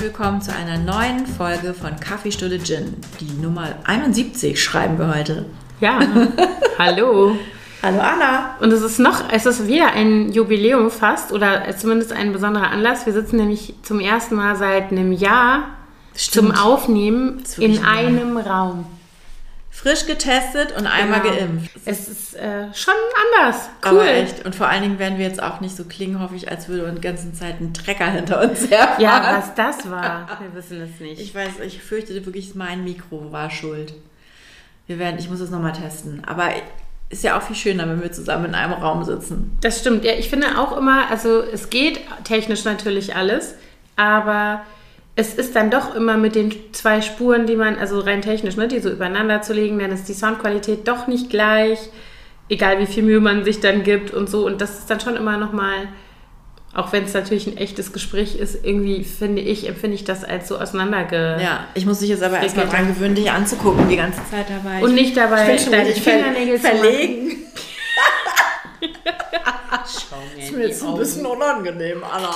Herzlich willkommen zu einer neuen Folge von Kaffeestunde Gin. Die Nummer 71 schreiben wir heute. Ja, hallo. Hallo Anna. Und es ist noch, es ist wieder ein Jubiläum fast oder zumindest ein besonderer Anlass. Wir sitzen nämlich zum ersten Mal seit einem Jahr Stimmt. zum Aufnehmen in einem Raum. Frisch getestet und einmal Genau. geimpft. Es ist äh, schon anders. Cool. Aber echt. Und vor allen Dingen werden wir jetzt auch nicht so klingen, hoffe ich, als würde uns die ganze Zeit ein Trecker hinter uns herfahren. Ja, was das war, wir wissen es nicht. Ich weiß, ich fürchte wirklich, mein Mikro war schuld. Wir werden, ich muss es nochmal testen. Aber ist ja auch viel schöner, wenn wir zusammen in einem Raum sitzen. Das stimmt. Ja, ich finde auch immer, also es geht technisch natürlich alles, aber es ist dann doch immer mit den zwei Spuren, die man, also rein technisch, ne, die so übereinander zu legen, dann ist die Soundqualität doch nicht gleich, egal wie viel Mühe man sich dann gibt und so. Und das ist dann schon immer nochmal, auch wenn es natürlich ein echtes Gespräch ist, irgendwie finde ich, empfinde ich das als so auseinanderge... Ja, ich muss dich jetzt aber erstmal dran gewöhnen, dich anzugucken die ganze Zeit dabei. Und nicht dabei ich deine ver Fingernägel zu verlegen. Schau mir Ist mir jetzt ein bisschen unangenehm, Anna.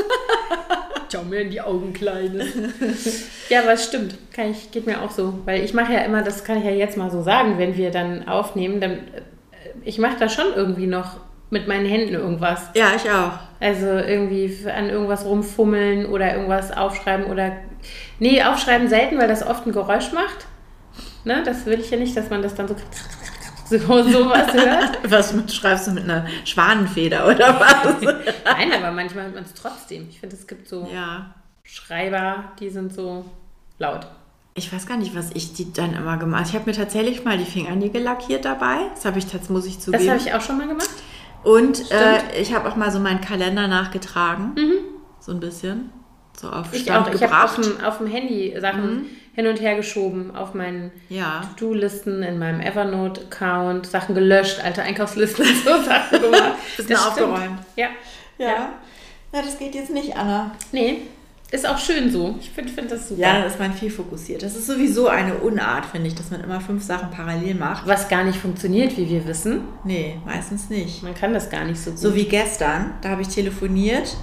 Schau mir in die Augen, Kleine. ja, aber es stimmt. Kann ich, geht mir auch so. Weil ich mache ja immer, das kann ich ja jetzt mal so sagen, wenn wir dann aufnehmen, dann, äh, ich mache da schon irgendwie noch mit meinen Händen irgendwas. Ja, ich auch. Also irgendwie an irgendwas rumfummeln oder irgendwas aufschreiben oder. Nee, aufschreiben selten, weil das oft ein Geräusch macht. Ne? Das will ich ja nicht, dass man das dann so. So sowas hört. Was schreibst du mit einer Schwanenfeder oder was? Nein, aber manchmal hört man es trotzdem. Ich finde, es gibt so ja. Schreiber, die sind so laut. Ich weiß gar nicht, was ich die dann immer gemacht habe. Ich habe mir tatsächlich mal die Fingernägel lackiert dabei. Das habe ich tatsächlich, muss ich zugeben. Das habe ich auch schon mal gemacht. Und äh, ich habe auch mal so meinen Kalender nachgetragen. So ein bisschen. So auf Ich Stand auch. Ich habe auf dem, auf dem Handy Sachen hin und her geschoben, auf meinen ja. To-Do-Listen, in meinem Evernote-Account, Sachen gelöscht, alte Einkaufslisten, so Sachen gemacht. Bisschen Das aufgeräumt. Ja. ja. Ja, das geht jetzt nicht, Anna. Nee, ist auch schön so. Ich finde find das super. Ja, dann ist man viel fokussiert. Das ist sowieso eine Unart, finde ich, dass man immer fünf Sachen parallel macht. Was gar nicht funktioniert, wie wir wissen. Nee, meistens nicht. Man kann das gar nicht so gut. So wie gestern, da habe ich telefoniert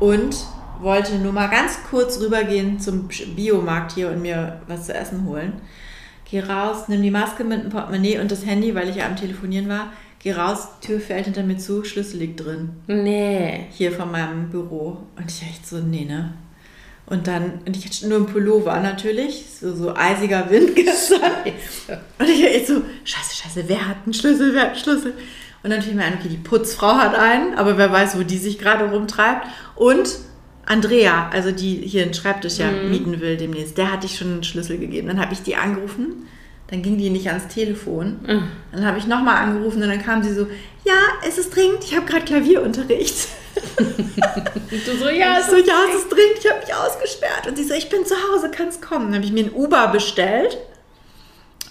und wollte nur mal ganz kurz rübergehen zum Biomarkt hier und mir was zu essen holen. Geh raus, nimm die Maske mit dem Portemonnaie und das Handy, weil ich ja am Telefonieren war. Geh raus, Tür fällt hinter mir zu, Schlüssel liegt drin. nee. Hier von meinem Büro. Und ich echt so, nee, ne? Und dann, und ich hatte nur einen Pullover natürlich, so, so eisiger Wind gestern. Und ich echt so, scheiße, scheiße, wer hat einen Schlüssel, wer hat einen Schlüssel? Und dann fiel mir ein, okay, die Putzfrau hat einen, aber wer weiß, wo die sich gerade rumtreibt. Und Andrea, also die hier einen Schreibtisch ja mieten will demnächst, der hatte ich schon einen Schlüssel gegeben. Dann habe ich die angerufen, dann ging die nicht ans Telefon. Dann habe ich nochmal angerufen und dann kam sie so, ja, es ist dringend, ich habe gerade Klavierunterricht. Und du so, ja, Ich so, ja, es ist dringend, ich habe mich ausgesperrt. Und sie so, ich bin zu Hause, kannst kommen. Dann habe ich mir ein Uber bestellt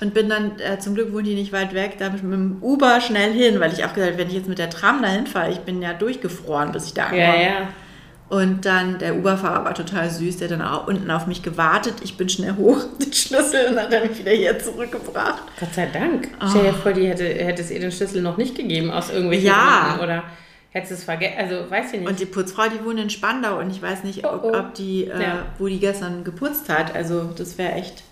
und bin dann, äh, zum Glück wohnt die nicht weit weg, da bin ich mit dem Uber schnell hin, weil ich auch gesagt habe, wenn ich jetzt mit der Tram dahin fahre, ich bin ja durchgefroren, bis ich da ankomme. Ja, ja. Und dann, der Uberfahrer war total süß, der dann auch unten auf mich gewartet. Ich bin schnell hoch, den Schlüssel und hat er mich wieder hier zurückgebracht. Gott sei Dank. Stell dir vor, die hätte, hätte es ihr den Schlüssel noch nicht gegeben aus irgendwelchen Ja. Gründen. Oder hätte es vergessen. Also, weiß ich nicht. Und die Putzfrau, die wohnt in Spandau und ich weiß nicht, ob, Oh, oh. ob die, äh, Ja. wo die gestern geputzt hat. Also das wäre echt.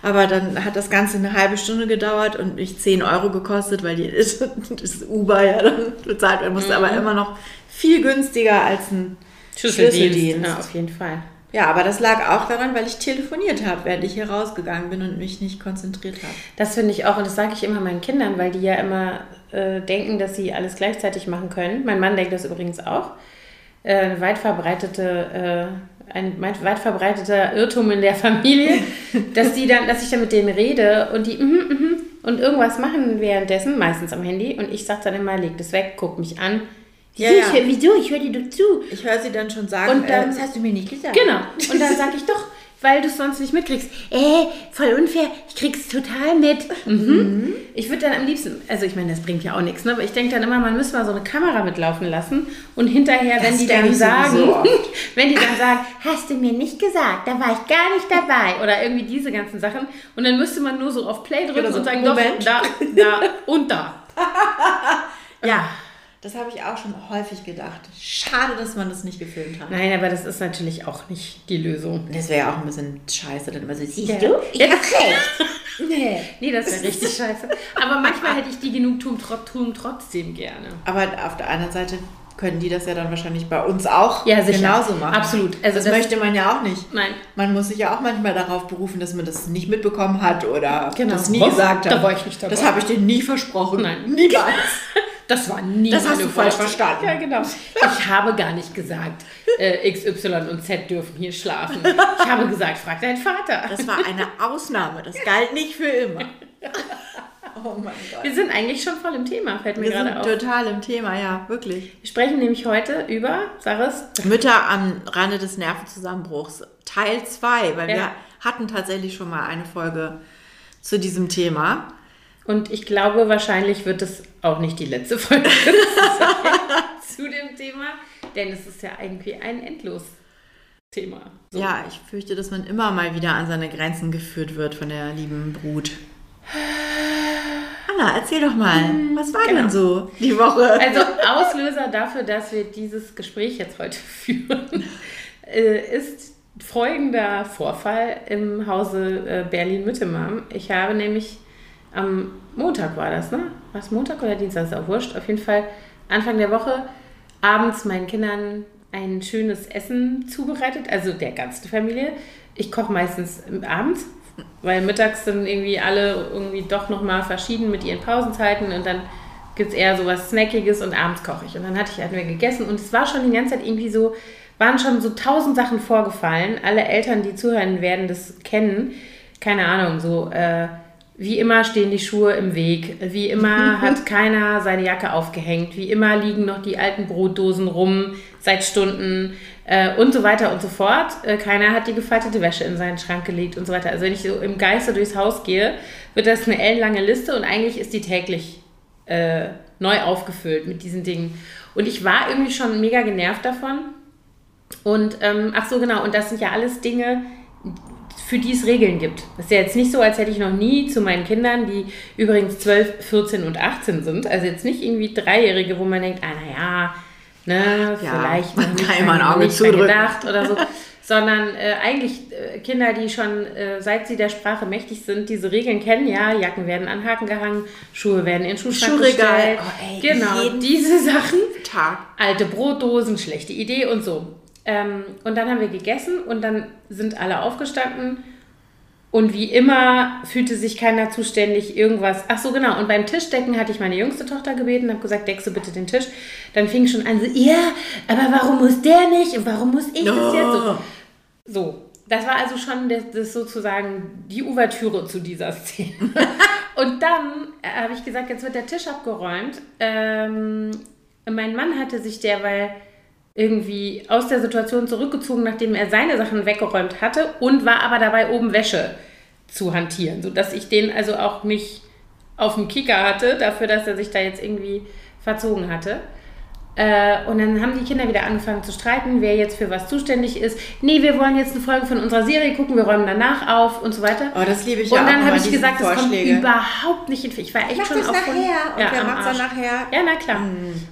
Aber dann hat das Ganze eine halbe Stunde gedauert und mich 10 Euro gekostet, weil die, das Uber ja dann bezahlt werden musste. Mhm. Aber immer noch viel günstiger als ein Schlüsseldienst. Ja, auf jeden Fall. Ja, aber das lag auch daran, weil ich telefoniert habe, während ich hier rausgegangen bin und mich nicht konzentriert habe. Das finde ich auch, und das sage ich immer meinen Kindern, weil die ja immer äh, denken, dass sie alles gleichzeitig machen können. Mein Mann denkt das übrigens auch. Äh, weit verbreitete, äh, ein weit verbreiteter Irrtum in der Familie, dass die dann, dass ich dann mit denen rede und die mhm, mhm, und irgendwas machen währenddessen, meistens am Handy, und ich sage dann immer, leg das weg, guck mich an. Ja, Wieso, ja. Ich, hör- wieso? Ich höre dir doch zu. Ich höre sie dann schon sagen, Und dann- äh, das hast du mir nicht gesagt. Genau. Und dann sage ich doch, weil du es sonst nicht mitkriegst. Äh, voll unfair, ich krieg's total mit. Mhm. Ich würde dann am liebsten, also ich meine, das bringt ja auch nichts, ne? aber ich denke dann immer, man müsste mal so eine Kamera mitlaufen lassen und hinterher, wenn Das die denk dann sagen, wenn die dann sagen, hast du mir nicht gesagt, da war ich gar nicht dabei oder irgendwie diese ganzen Sachen und dann müsste man nur so auf Play drücken so, und sagen, Moment. doch, da, da und da. Ja, Das habe ich auch schon häufig gedacht. Schade, dass man das nicht gefilmt hat. Nein, aber das ist natürlich auch nicht die Lösung. Das wäre ja auch ein bisschen scheiße, dann immer so, siehst Ja. du? Ich hab Jetzt- recht. Nee. Nee, das wäre richtig scheiße. Aber manchmal hätte ich die Genugtuung tro- Tuung trotzdem gerne. Aber auf der anderen Seite können die das ja dann wahrscheinlich bei uns auch Ja, genauso machen. Absolut. Also das, das- möchte man ja auch nicht. Nein. Man muss sich ja auch manchmal darauf berufen, dass man das nicht mitbekommen hat oder Genau. das nie Was? gesagt hat. Da war ich nicht dabei. Das habe ich dir nie versprochen. Nein. Niemals. Das war nie Das hast du falsch verstanden. Ja, genau. Ich habe gar nicht gesagt, äh, X, Y und Z dürfen hier schlafen. Ich habe gesagt, frag deinen Vater. Das war eine Ausnahme. Das galt nicht für immer. Oh mein Gott. Wir sind eigentlich schon voll im Thema, fällt mir Wir sind gerade auf. total im Thema, ja, wirklich. Wir sprechen nämlich heute über, sag es, Mütter am Rande des Nervenzusammenbruchs, Teil 2, weil Ja. wir hatten tatsächlich schon mal eine Folge zu diesem Thema. Und ich glaube, wahrscheinlich wird es auch nicht die letzte Folge sein zu dem Thema, denn es ist ja irgendwie ein Endlos-Thema. So. Ja, ich fürchte, dass man immer mal wieder an seine Grenzen geführt wird von der lieben Brut. Anna, erzähl doch mal, was war genau. denn so die Woche? Also Auslöser dafür, dass wir dieses Gespräch jetzt heute führen, äh, ist folgender Vorfall im Hause äh, Berlin-Müttemam. Ich habe nämlich am Montag war das, ne? Was Montag oder Dienstag ist auch wurscht. Auf jeden Fall Anfang der Woche abends meinen Kindern ein schönes Essen zubereitet, also der ganzen Familie. Ich koche meistens abends, weil mittags sind irgendwie alle irgendwie doch nochmal verschieden mit ihren Pausenzeiten und dann gibt es eher so was Snackiges und abends koche ich. Und dann hatte ich hatten wir gegessen und es war schon die ganze Zeit irgendwie so, waren schon so tausend Sachen vorgefallen. Alle Eltern, die zuhören, werden das kennen. Keine Ahnung, so äh, wie immer stehen die Schuhe im Weg, wie immer hat keiner seine Jacke aufgehängt, wie immer liegen noch die alten Brotdosen rum seit Stunden äh, und so weiter und so fort. Äh, keiner hat die gefaltete Wäsche in seinen Schrank gelegt und so weiter. Also wenn ich so im Geiste durchs Haus gehe, wird das eine ellenlange Liste und eigentlich ist die täglich äh, neu aufgefüllt mit diesen Dingen. Und ich war irgendwie schon mega genervt davon. Und ähm, ach so, genau, und das sind ja alles Dinge, für die es Regeln gibt. Das ist ja jetzt nicht so, als hätte ich noch nie zu meinen Kindern, die übrigens 12, 14 und 18 sind, also jetzt nicht irgendwie Dreijährige, wo man denkt, ah naja, ne, Ja, vielleicht man noch nicht, noch Auge nicht gedacht oder so. Sondern äh, eigentlich äh, Kinder, die schon äh, seit sie der Sprache mächtig sind, diese Regeln kennen, ja, Jacken werden an Haken gehangen, Schuhe werden in Schuhschrank Schuhregal. gestellt. Oh, ey, genau, diese Sachen Tag. alte Brotdosen, schlechte Idee und so. Ähm, und dann haben wir gegessen und dann sind alle aufgestanden und wie immer fühlte sich keiner zuständig, irgendwas. Ach so, genau. Und beim Tischdecken hatte ich meine jüngste Tochter gebeten, habe gesagt, deckst du bitte den Tisch. Dann fing schon an so, ja, aber warum muss der nicht und warum muss ich das jetzt so? So, das war also schon das, das sozusagen die Ouvertüre zu dieser Szene. Und dann äh, habe ich gesagt, jetzt wird der Tisch abgeräumt. Ähm, mein Mann hatte sich derweil irgendwie aus der Situation zurückgezogen, nachdem er seine Sachen weggeräumt hatte und war aber dabei oben Wäsche zu hantieren, sodass ich den also auch nicht auf dem Kicker hatte, dafür, dass er sich da jetzt irgendwie verzogen hatte. Äh, und dann haben die Kinder wieder angefangen zu streiten, wer jetzt für was zuständig ist. Nee, wir wollen jetzt eine Folge von unserer Serie gucken, wir räumen danach auf und so weiter. Oh, das liebe ich und ja auch dann immer, habe ich gesagt, das kommt überhaupt nicht in Ich war echt Mach schon das von- nachher. Und wer am macht's dann nachher? Ja, na klar.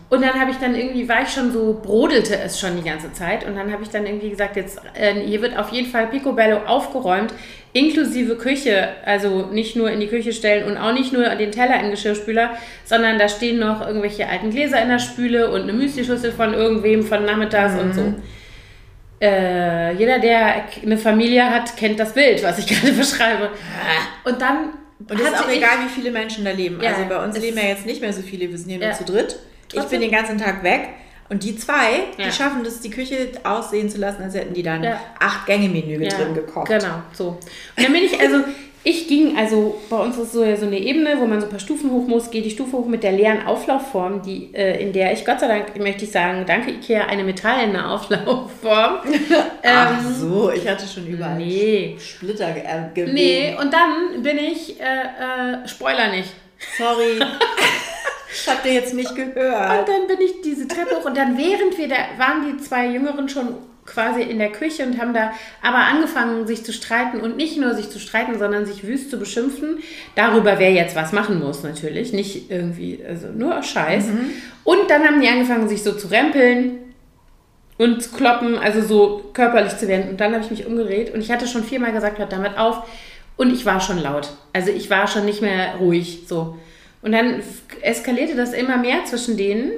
Und dann habe ich dann irgendwie, war ich schon so, brodelte es schon die ganze Zeit. Und dann habe ich dann irgendwie gesagt, jetzt, äh, hier wird auf jeden Fall Picobello aufgeräumt, inklusive Küche. Also nicht nur in die Küche stellen und auch nicht nur den Teller in den Geschirrspüler, sondern da stehen noch irgendwelche alten Gläser in der Spüle und eine Müslischüssel von irgendwem von nachmittags und so. Äh, jeder, der eine Familie hat, kennt das Bild, was ich gerade beschreibe. Und dann Und es ist auch egal, wie viele Menschen da leben. Ja, also bei uns leben ja jetzt nicht mehr so viele, wir sind hier nur Ja. zu dritt. Ich Trotzdem- bin den ganzen Tag weg. Und die zwei, Ja. die schaffen das, die Küche aussehen zu lassen, als hätten die dann Ja. acht Gänge-Menü drin gekocht. Genau, so. Und dann bin ich, also, ich ging, also bei uns ist so, so eine Ebene, wo man so ein paar Stufen hoch muss, gehe die Stufe hoch mit der leeren Auflaufform, die, äh, in der ich, Gott sei Dank, möchte ich sagen, danke Ikea, eine metallene Auflaufform. Ach ähm, so, ich hatte schon überall nee. Splitter äh, gewählt. Nee, und dann bin ich, äh, äh, Spoiler nicht. Sorry. Habt ihr jetzt nicht gehört. Und dann bin ich diese Treppe hoch und dann während wir da waren die zwei Jüngeren schon quasi in der Küche und haben da aber angefangen, sich zu streiten und nicht nur sich zu streiten, sondern sich wüst zu beschimpfen darüber, wer jetzt was machen muss natürlich, nicht irgendwie, also nur Scheiß. Mhm. Und dann haben die angefangen, sich so zu rempeln und zu kloppen, also so körperlich zu werden. Und dann habe ich mich umgedreht und ich hatte schon viermal gesagt, hört damit auf. Und ich war schon laut. Also ich war schon nicht mehr ruhig so. Und dann eskalierte das immer mehr zwischen denen.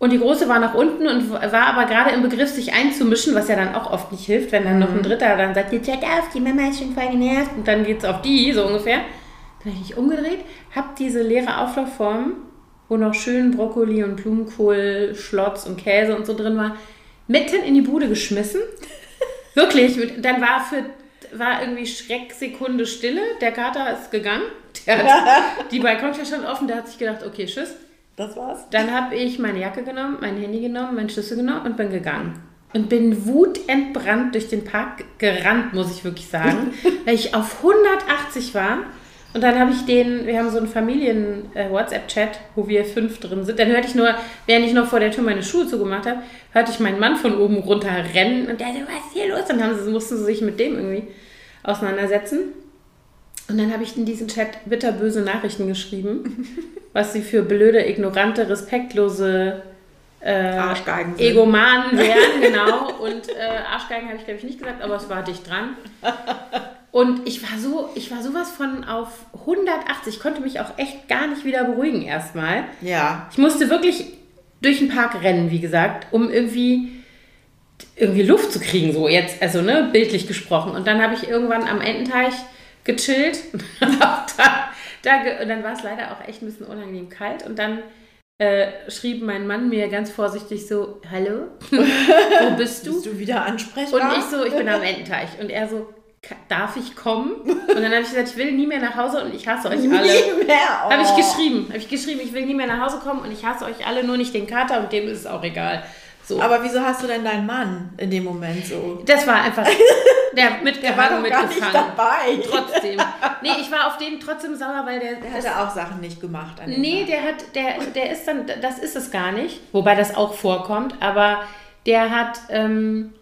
Und die Große war nach unten und war aber gerade im Begriff, sich einzumischen, was ja dann auch oft nicht hilft, wenn dann noch ein mhm. Dritter dann sagt, jetzt check auf, die Mama ist schon voll genervt und dann geht es auf die, so ungefähr. Dann habe ich mich umgedreht, habe diese leere Auflaufform, wo noch schön Brokkoli und Blumenkohl, Schlotz und Käse und so drin war, mitten in die Bude geschmissen. Wirklich, dann war für war irgendwie Schrecksekunde Stille. Der Kater ist gegangen. Der hat, die Balkontür stand offen. Der hat sich gedacht, okay, tschüss. Das war's. Dann habe ich meine Jacke genommen, mein Handy genommen, meinen Schlüssel genommen und bin gegangen. Und bin wutentbrannt durch den Park gerannt, muss ich wirklich sagen, weil ich auf 180 war. Und dann habe ich den, wir haben so einen Familien-WhatsApp-Chat, äh, wo wir fünf drin sind. Dann hörte ich nur, während ich noch vor der Tür meine Schuhe zugemacht habe, hörte ich meinen Mann von oben runter rennen und der so, was ist hier los? Dann haben sie, mussten sie sich mit dem irgendwie auseinandersetzen. Und dann habe ich in diesen Chat bitterböse Nachrichten geschrieben, was sie für blöde, ignorante, respektlose äh, Arschgeigen sind. Egomanen wären, genau. Und äh, Arschgeigen habe ich, glaube ich, nicht gesagt, aber es war dicht dran. Und ich war so, ich war sowas von auf 180. Ich konnte mich auch echt gar nicht wieder beruhigen erstmal. Ja. Ich musste wirklich durch den Park rennen, wie gesagt, um irgendwie irgendwie Luft zu kriegen, so jetzt, also ne, bildlich gesprochen. Und dann habe ich irgendwann am Ententeich gechillt. da, da, und dann war es leider auch echt ein bisschen unangenehm kalt. Und dann äh, schrieb mein Mann mir ganz vorsichtig so, hallo, wo bist du? Bist du wieder ansprechbar? Und ich so, ich bin am Ententeich. Und er so, darf ich kommen? Und dann habe ich gesagt, ich will nie mehr nach Hause und ich hasse euch alle. Nie mehr? Oh. Habe ich geschrieben. Habe ich geschrieben, ich will nie mehr nach Hause kommen und ich hasse euch alle, nur nicht den Kater und dem ist es auch egal. So. Aber wieso hast du denn deinen Mann in dem Moment so? Das war einfach der mitgehangen, der war doch mitgefangen. Gar nicht dabei. Trotzdem. Nee, ich war auf den trotzdem sauer, weil der. Der hatte auch Sachen nicht gemacht. An nee, der hat, der, der ist dann, das ist es gar nicht, wobei das auch vorkommt, aber der hat. Ähm,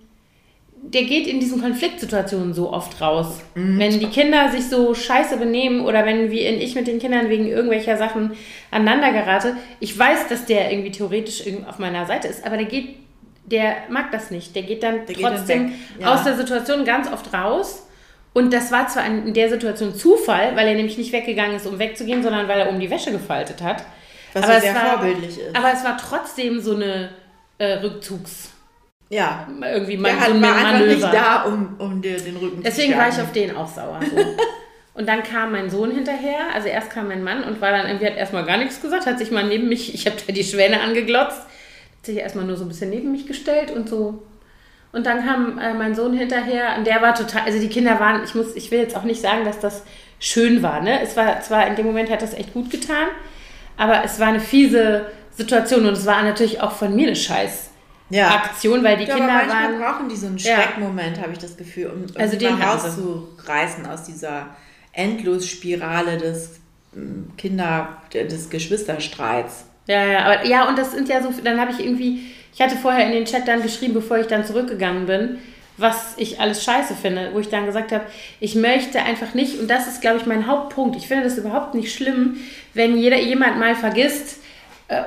der geht in diesen Konfliktsituationen so oft raus. Mhm. Wenn die Kinder sich so scheiße benehmen oder wenn wie ich mit den Kindern wegen irgendwelcher Sachen aneinander gerate, ich weiß, dass der irgendwie theoretisch auf meiner Seite ist, aber der geht, der mag das nicht. Der geht dann der trotzdem geht dann ja. aus der Situation ganz oft raus. Und das war zwar in der Situation Zufall, weil er nämlich nicht weggegangen ist, um wegzugehen, sondern weil er um die Wäsche gefaltet hat. Was aber sehr war, vorbildlich ist. Aber es war trotzdem so eine äh, Rückzugs- ja. Irgendwie mein, der so war einfach nicht da, um, um dir den Rücken Deswegen zu war ich auf den auch sauer. So. und dann kam mein Sohn hinterher, also erst kam mein Mann und war dann irgendwie, hat erstmal gar nichts gesagt, hat sich mal neben mich, ich habe da die Schwäne angeglotzt, hat sich erstmal nur so ein bisschen neben mich gestellt und so. Und dann kam äh, mein Sohn hinterher und der war total, also die Kinder waren, ich muss, ich will jetzt auch nicht sagen, dass das schön war, ne? Es war zwar in dem Moment hat das echt gut getan, aber es war eine fiese Situation und es war natürlich auch von mir eine Scheiß ja. Aktion, weil die ja, Kinder aber waren. brauchen die so einen Schreckmoment, ja. habe ich das Gefühl, um, also den rauszureißen aus dieser Endlosspirale des ähm, Kinder, des Geschwisterstreits. Ja, ja, aber ja, und das sind ja so, dann habe ich irgendwie, ich hatte vorher in den Chat dann geschrieben, bevor ich dann zurückgegangen bin, was ich alles scheiße finde, wo ich dann gesagt habe, ich möchte einfach nicht, und das ist, glaube ich, mein Hauptpunkt, ich finde das überhaupt nicht schlimm, wenn jeder, jemand mal vergisst,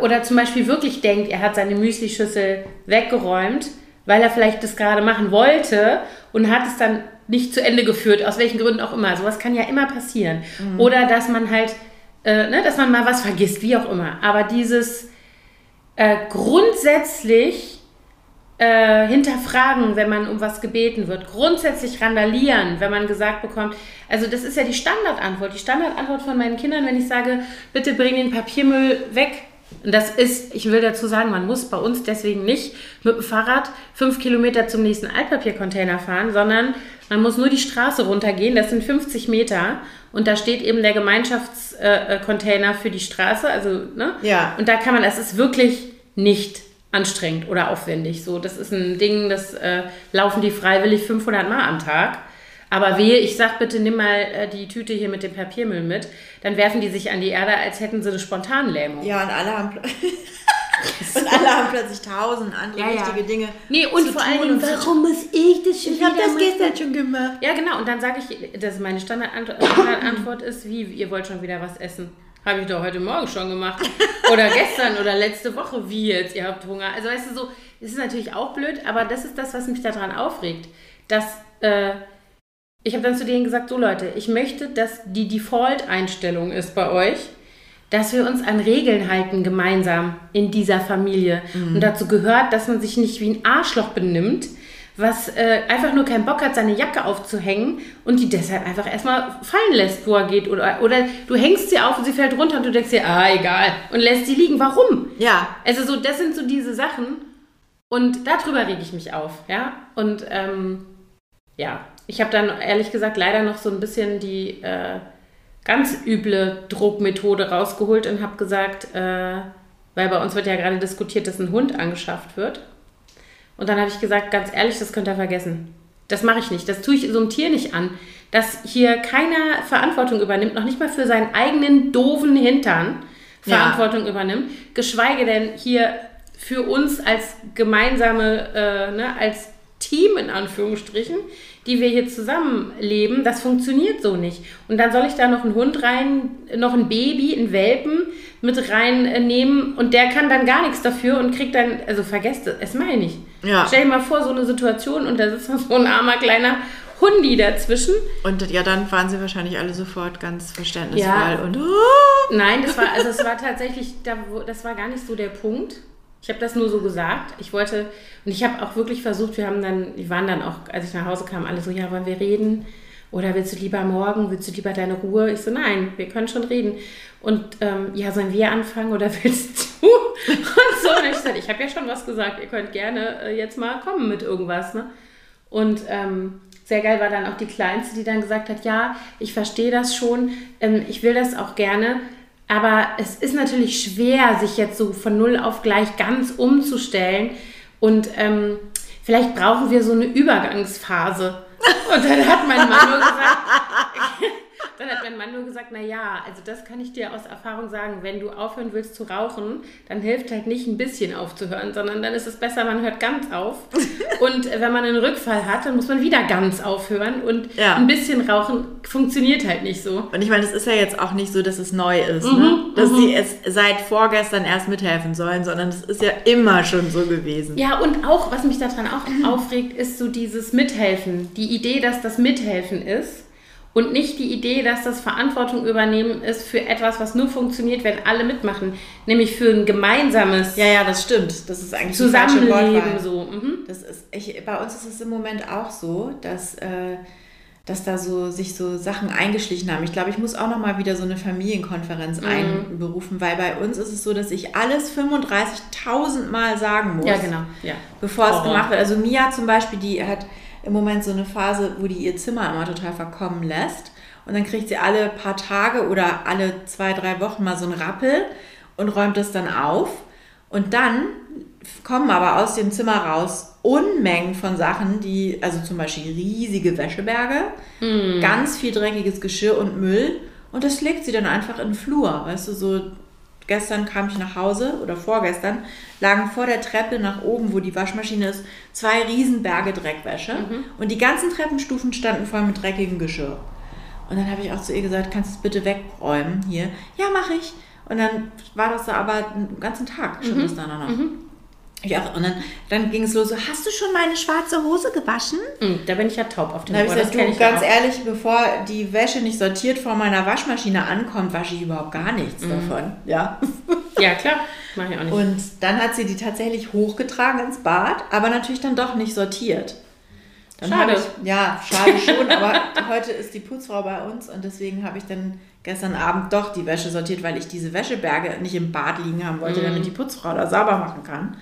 oder zum Beispiel wirklich denkt, er hat seine Müslischüssel weggeräumt, weil er vielleicht das gerade machen wollte und hat es dann nicht zu Ende geführt, aus welchen Gründen auch immer. Sowas kann ja immer passieren. Mhm. Oder dass man halt, äh, ne, dass man mal was vergisst, wie auch immer. Aber dieses äh, grundsätzlich äh, hinterfragen, wenn man um was gebeten wird, grundsätzlich randalieren, wenn man gesagt bekommt, also das ist ja die Standardantwort. Die Standardantwort von meinen Kindern, wenn ich sage, bitte bring den Papiermüll weg, und das ist, ich will dazu sagen, man muss bei uns deswegen nicht mit dem Fahrrad fünf Kilometer zum nächsten Altpapiercontainer fahren, sondern man muss nur die Straße runtergehen, das sind 50 Meter und da steht eben der Gemeinschaftscontainer für die Straße, also, ne? Ja. Und da kann man, das ist wirklich nicht anstrengend oder aufwendig. So, das ist ein Ding, das äh, laufen die freiwillig 500 Mal am Tag. Aber wehe, ich sag bitte, nimm mal äh, die Tüte hier mit dem Papiermüll mit. Dann werfen die sich an die Erde, als hätten sie eine Spontanlähmung. Ja, und alle haben, und alle haben plötzlich tausend andere Ja, ja. wichtige Dinge. Nee, und vor zu warum muss ich das schon Ich habe das gestern schon gemacht. Ja, genau. Und dann sage ich, dass meine Standardantwort Standardantwort ist, wie, ihr wollt schon wieder was essen. Habe ich doch heute Morgen schon gemacht. Oder gestern oder letzte Woche. Wie jetzt? Ihr habt Hunger. Also weißt du so, das ist natürlich auch blöd, aber das ist das, was mich daran aufregt. Dass, äh, ich habe dann zu denen gesagt, so Leute, ich möchte, dass die Default-Einstellung ist bei euch, dass wir uns an Regeln halten gemeinsam in dieser Familie. Und dazu gehört, dass man sich nicht wie ein Arschloch benimmt, was äh, einfach nur keinen Bock hat, seine Jacke aufzuhängen und die deshalb einfach erstmal fallen lässt, wo er geht. Oder, oder du hängst sie auf und sie fällt runter und du denkst dir, ah, egal. Und lässt sie liegen. Warum? Ja, Also so, das sind so diese Sachen. Und darüber rege ich mich auf, ja. Und ähm, ja, ich habe dann ehrlich gesagt leider noch so ein bisschen die äh, ganz üble Druckmethode rausgeholt und habe gesagt, äh, weil bei uns wird ja gerade diskutiert, dass ein Hund angeschafft wird. Und dann habe ich gesagt, ganz ehrlich, das könnt ihr vergessen. Das mache ich nicht. Das tue ich so einem Tier nicht an. Dass hier keiner Verantwortung übernimmt, noch nicht mal für seinen eigenen doofen Hintern Ja. Verantwortung übernimmt, geschweige denn hier für uns als gemeinsame, äh, ne, als Team in Anführungsstrichen, die wir hier zusammenleben, das funktioniert so nicht. Und dann soll ich da noch einen Hund rein, noch ein Baby, einen Welpen mit reinnehmen und der kann dann gar nichts dafür und kriegt dann, also vergesst es, es meine ich. Ja. Stell dir mal vor, so eine Situation und da sitzt noch so ein armer kleiner Hundi dazwischen. und ja, dann waren sie wahrscheinlich alle sofort ganz verständnisvoll Ja. und oh, Nein, das war, also es war tatsächlich, das war gar nicht so der Punkt. Ich habe das nur so gesagt. Ich wollte, und ich habe auch wirklich versucht, wir haben dann, wir waren dann auch, als ich nach Hause kam, alle so, ja, wollen wir reden? Oder willst du lieber morgen, willst du lieber deine Ruhe? Ich so, nein, wir können schon reden. Und ähm, ja, sollen wir anfangen oder willst du? Und so, und ich gesagt, ich habe ja schon was gesagt, ihr könnt gerne äh, jetzt mal kommen mit irgendwas. Ne? Und ähm, sehr geil war dann auch die Kleinste, die dann gesagt hat, ja, ich verstehe das schon, ähm, ich will das auch gerne, aber es ist natürlich schwer, sich jetzt so von null auf gleich ganz umzustellen. Und ähm, vielleicht brauchen wir so eine Übergangsphase. Und dann hat mein Mann nur gesagt, dann hat mein Mann nur gesagt, na ja, also das kann ich dir aus Erfahrung sagen, wenn du aufhören willst zu rauchen, dann hilft halt nicht ein bisschen aufzuhören, sondern dann ist es besser, man hört ganz auf. Und wenn man einen Rückfall hat, dann muss man wieder ganz aufhören und Ja. ein bisschen rauchen funktioniert halt nicht so. Und ich meine, es ist ja jetzt auch nicht so, dass es neu ist, Mhm, ne? dass sie es seit vorgestern erst mithelfen sollen, sondern es ist ja immer schon so gewesen. Ja, und auch, was mich daran auch aufregt, ist so dieses Mithelfen. Die Idee, dass das Mithelfen ist und nicht die Idee, dass das Verantwortung übernehmen ist für etwas, was nur funktioniert, wenn alle mitmachen. Nämlich für ein gemeinsames ja, ja, das stimmt. Das ist eigentlich Zusammenleben. So. Mhm. Das ist, ich, bei uns ist es im Moment auch so, dass, äh, dass da so sich so Sachen eingeschlichen haben. Ich glaube, ich muss auch noch mal wieder so eine Familienkonferenz Mhm. einberufen, weil bei uns ist es so, dass ich alles 35.000 Mal sagen muss, Ja, genau. Ja. bevor es gemacht wird. Also Mia zum Beispiel, die hat im Moment so eine Phase, wo die ihr Zimmer immer total verkommen lässt. Und dann kriegt sie alle paar Tage oder alle zwei, drei Wochen mal so einen Rappel und räumt das dann auf. Und dann kommen aber aus dem Zimmer raus Unmengen von Sachen, die, also zum Beispiel riesige Wäscheberge, ganz viel dreckiges Geschirr und Müll. Und das legt sie dann einfach in den Flur. Weißt du, so gestern kam ich nach Hause oder vorgestern lagen vor der Treppe nach oben, wo die Waschmaschine ist, zwei Riesenberge Dreckwäsche. Und die ganzen Treppenstufen standen voll mit dreckigem Geschirr. Und dann habe ich auch zu ihr gesagt, kannst du es bitte wegräumen hier? Ja, mache ich. Und dann war das da aber einen ganzen Tag schon das da noch. Ja, und dann, dann ging es los so, hast du schon meine schwarze Hose gewaschen? Mhm, Da bin ich ja taub auf dem habe ich Ohr, gesagt, du, ich ganz auch. ehrlich, bevor die Wäsche nicht sortiert vor meiner Waschmaschine ankommt, wasche ich überhaupt gar nichts davon. Ja. Ja, klar. Mach ich auch nicht. Und dann hat sie die tatsächlich hochgetragen ins Bad, aber natürlich dann doch nicht sortiert. Dann Schade. Ich, ja, schade schon, aber heute ist die Putzfrau bei uns und deswegen habe ich dann gestern Abend doch die Wäsche sortiert, weil ich diese Wäscheberge nicht im Bad liegen haben wollte, damit die Putzfrau da sauber machen kann.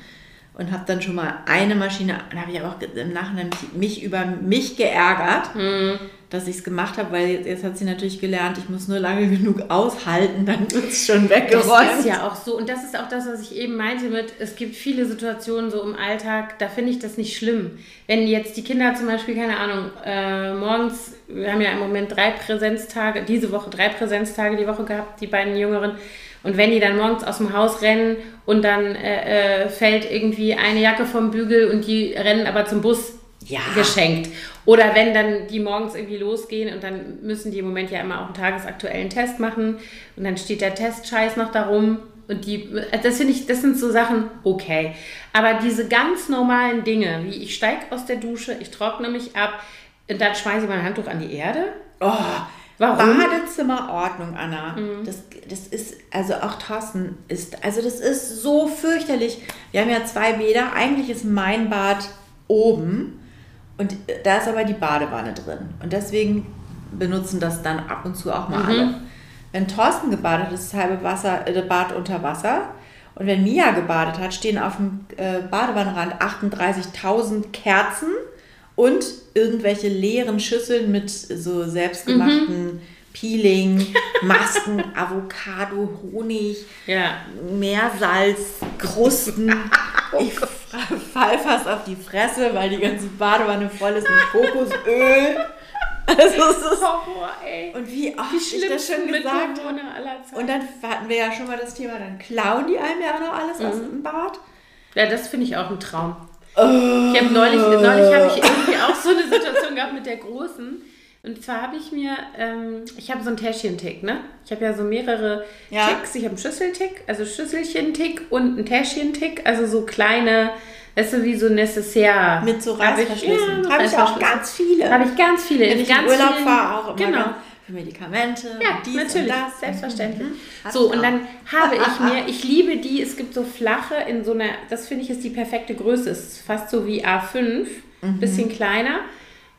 Und habe dann schon mal eine Maschine, dann habe ich aber auch im Nachhinein mich über mich geärgert, Mhm. dass ich es gemacht habe, weil jetzt, jetzt hat sie natürlich gelernt, ich muss nur lange genug aushalten, dann wird es schon Das weggeräumt. ist ja auch so. Und das ist auch das, was ich eben meinte mit, es gibt viele Situationen so im Alltag, da finde ich das nicht schlimm. Wenn jetzt die Kinder zum Beispiel, keine Ahnung, äh, morgens, wir haben ja im Moment drei Präsenztage, diese Woche drei Präsenztage die Woche gehabt, die beiden Jüngeren. Und wenn die dann morgens aus dem Haus rennen und dann äh, äh, fällt irgendwie eine Jacke vom Bügel und die rennen aber zum Bus Ja. geschenkt. Oder wenn dann die morgens irgendwie losgehen und dann müssen die im Moment ja immer auch einen tagesaktuellen Test machen und dann steht der Testscheiß noch darum und die, das finde ich, das sind so Sachen, okay. Aber diese ganz normalen Dinge, wie ich steige aus der Dusche, ich trockne mich ab und dann schmeiße ich mein Handtuch an die Erde. Oh, Warum? Badezimmerordnung, Anna. Das, das ist, also auch Thorsten ist, also das ist so fürchterlich. Wir haben ja zwei Bäder. Eigentlich ist mein Bad oben und da ist aber die Badewanne drin. Und deswegen benutzen das dann ab und zu auch mal alle. Wenn Thorsten gebadet hat, ist das halbe Wasser, äh, Bad unter Wasser. Und wenn Mia gebadet hat, stehen auf dem äh, Badewannenrand 38.000 Kerzen und irgendwelche leeren Schüsseln mit so selbstgemachten Peeling, Masken, Avocado, Honig, Ja. Meersalz, Krusten. Ich fall fast auf die Fresse, weil die ganze Badewanne voll ist mit Kokosöl. Also es ist Horror, ey. und wie oft Die ich das schon gesagt habe. Und dann hatten wir ja schon mal das Thema, dann klauen die einem ja auch noch alles aus dem Bad. Ja, das finde ich auch ein Traum. Ich habe neulich, neulich habe ich irgendwie auch so eine Situation gehabt mit der Großen. Und zwar habe ich mir, ähm, ich habe so einen Täschchen-Tick, ne? Ich habe ja so mehrere Ja. Ticks. Ich habe einen Schüsseltick, also Schüsselchen-Tick und einen Täschchen-Tick, also so kleine, das ist so wie so Necessaire. Mit so Hab ich- Reißverschlüssen. Ja, Habe ich auch ganz viele. Habe ich ganz viele. Wenn in ich ganz in Urlaub vielen- fahre, auch immer Genau. ganz für Medikamente Ja, und dies natürlich, und das. selbstverständlich. Mhm. So, und auch. dann habe ich mir, ich liebe die, es gibt so flache in so einer, das finde ich ist die perfekte Größe, es ist fast so wie A5, Mhm. bisschen kleiner.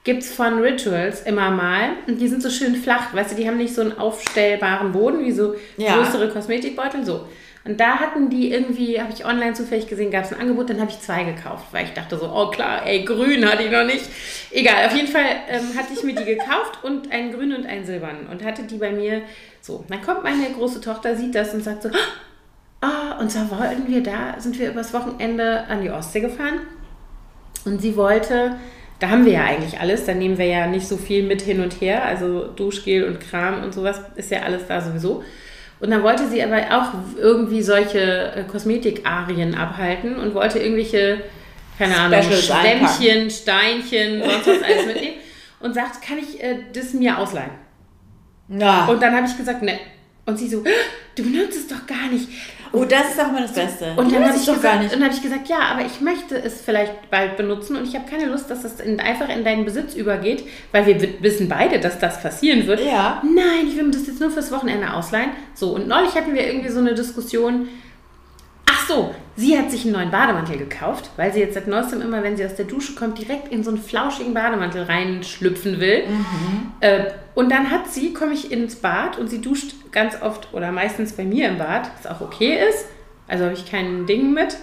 Gibt es von Rituals immer mal. Und die sind so schön flach, weißt du, die haben nicht so einen aufstellbaren Boden wie so Ja. größere Kosmetikbeutel, so. Und da hatten die irgendwie, habe ich online zufällig gesehen, gab es ein Angebot, dann habe ich zwei gekauft, weil ich dachte so, oh klar, ey, grün hatte ich noch nicht. Egal, auf jeden Fall ähm, hatte ich mir die gekauft und einen grünen und einen silbernen und hatte die bei mir so. Dann kommt meine große Tochter, sieht das und sagt so, ah, und zwar wollten wir da, sind wir übers Wochenende an die Ostsee gefahren und sie wollte, da haben wir ja eigentlich alles, da nehmen wir ja nicht so viel mit hin und her, also Duschgel und Kram und sowas ist ja alles da sowieso. Und dann wollte sie aber auch irgendwie solche äh, Kosmetik-Arien abhalten und wollte irgendwelche, keine Ahnung, Stämmchen, Steinchen, sonst was alles mitnehmen. Und sagt, kann ich äh, das mir ausleihen? Ja. Und dann habe ich gesagt, ne. Und sie so, du benutzt es doch gar nicht. Oh, das ist auch mal das Beste. Und dann habe ich, gesagt, gar nicht. und hab ich gesagt, ja, aber ich möchte es vielleicht bald benutzen und ich habe keine Lust, dass das in, einfach in deinen Besitz übergeht, weil wir wi- wissen beide, dass das passieren wird. Ja. Nein, ich will mir das jetzt nur fürs Wochenende ausleihen. So, und neulich hatten wir irgendwie so eine Diskussion. So, sie hat sich einen neuen Bademantel gekauft, weil sie jetzt seit neuestem immer, wenn sie aus der Dusche kommt, direkt in so einen flauschigen Bademantel reinschlüpfen will. Äh, und dann hat sie, komme ich ins Bad und sie duscht ganz oft oder meistens bei mir im Bad, was auch okay ist. Also habe ich kein Ding mit.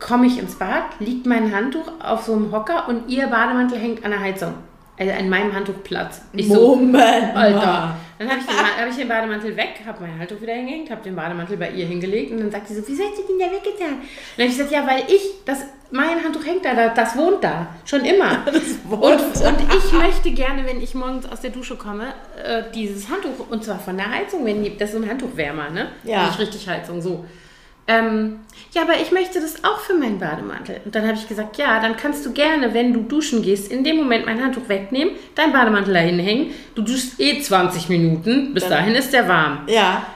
Komme ich ins Bad, liegt mein Handtuch auf so einem Hocker und ihr Bademantel hängt an der Heizung. Also an meinem Handtuchplatz. Ich so, Moment. Alter. Dann habe ich, den hab ich den Bademantel weg, habe mein Handtuch wieder hingehängt, habe den Bademantel bei ihr hingelegt und dann sagt sie so, wieso hast du den da weggetan? Und dann habe ich gesagt, ja, weil ich, das, mein Handtuch hängt da, da- das wohnt da, schon immer. und, und ich möchte gerne, wenn ich morgens aus der Dusche komme, äh, dieses Handtuch, und zwar von der Heizung, wenn die, das ist so ein Handtuchwärmer, ne? Ja. Nicht richtig Heizung, so. Ähm, ja, aber ich möchte das auch für meinen Bademantel. Und dann habe ich gesagt, ja, dann kannst du gerne, wenn du duschen gehst, in dem Moment mein Handtuch wegnehmen, dein Bademantel dahin hängen. Du duschst eh 20 Minuten, bis Dann- dahin ist der warm. Ja.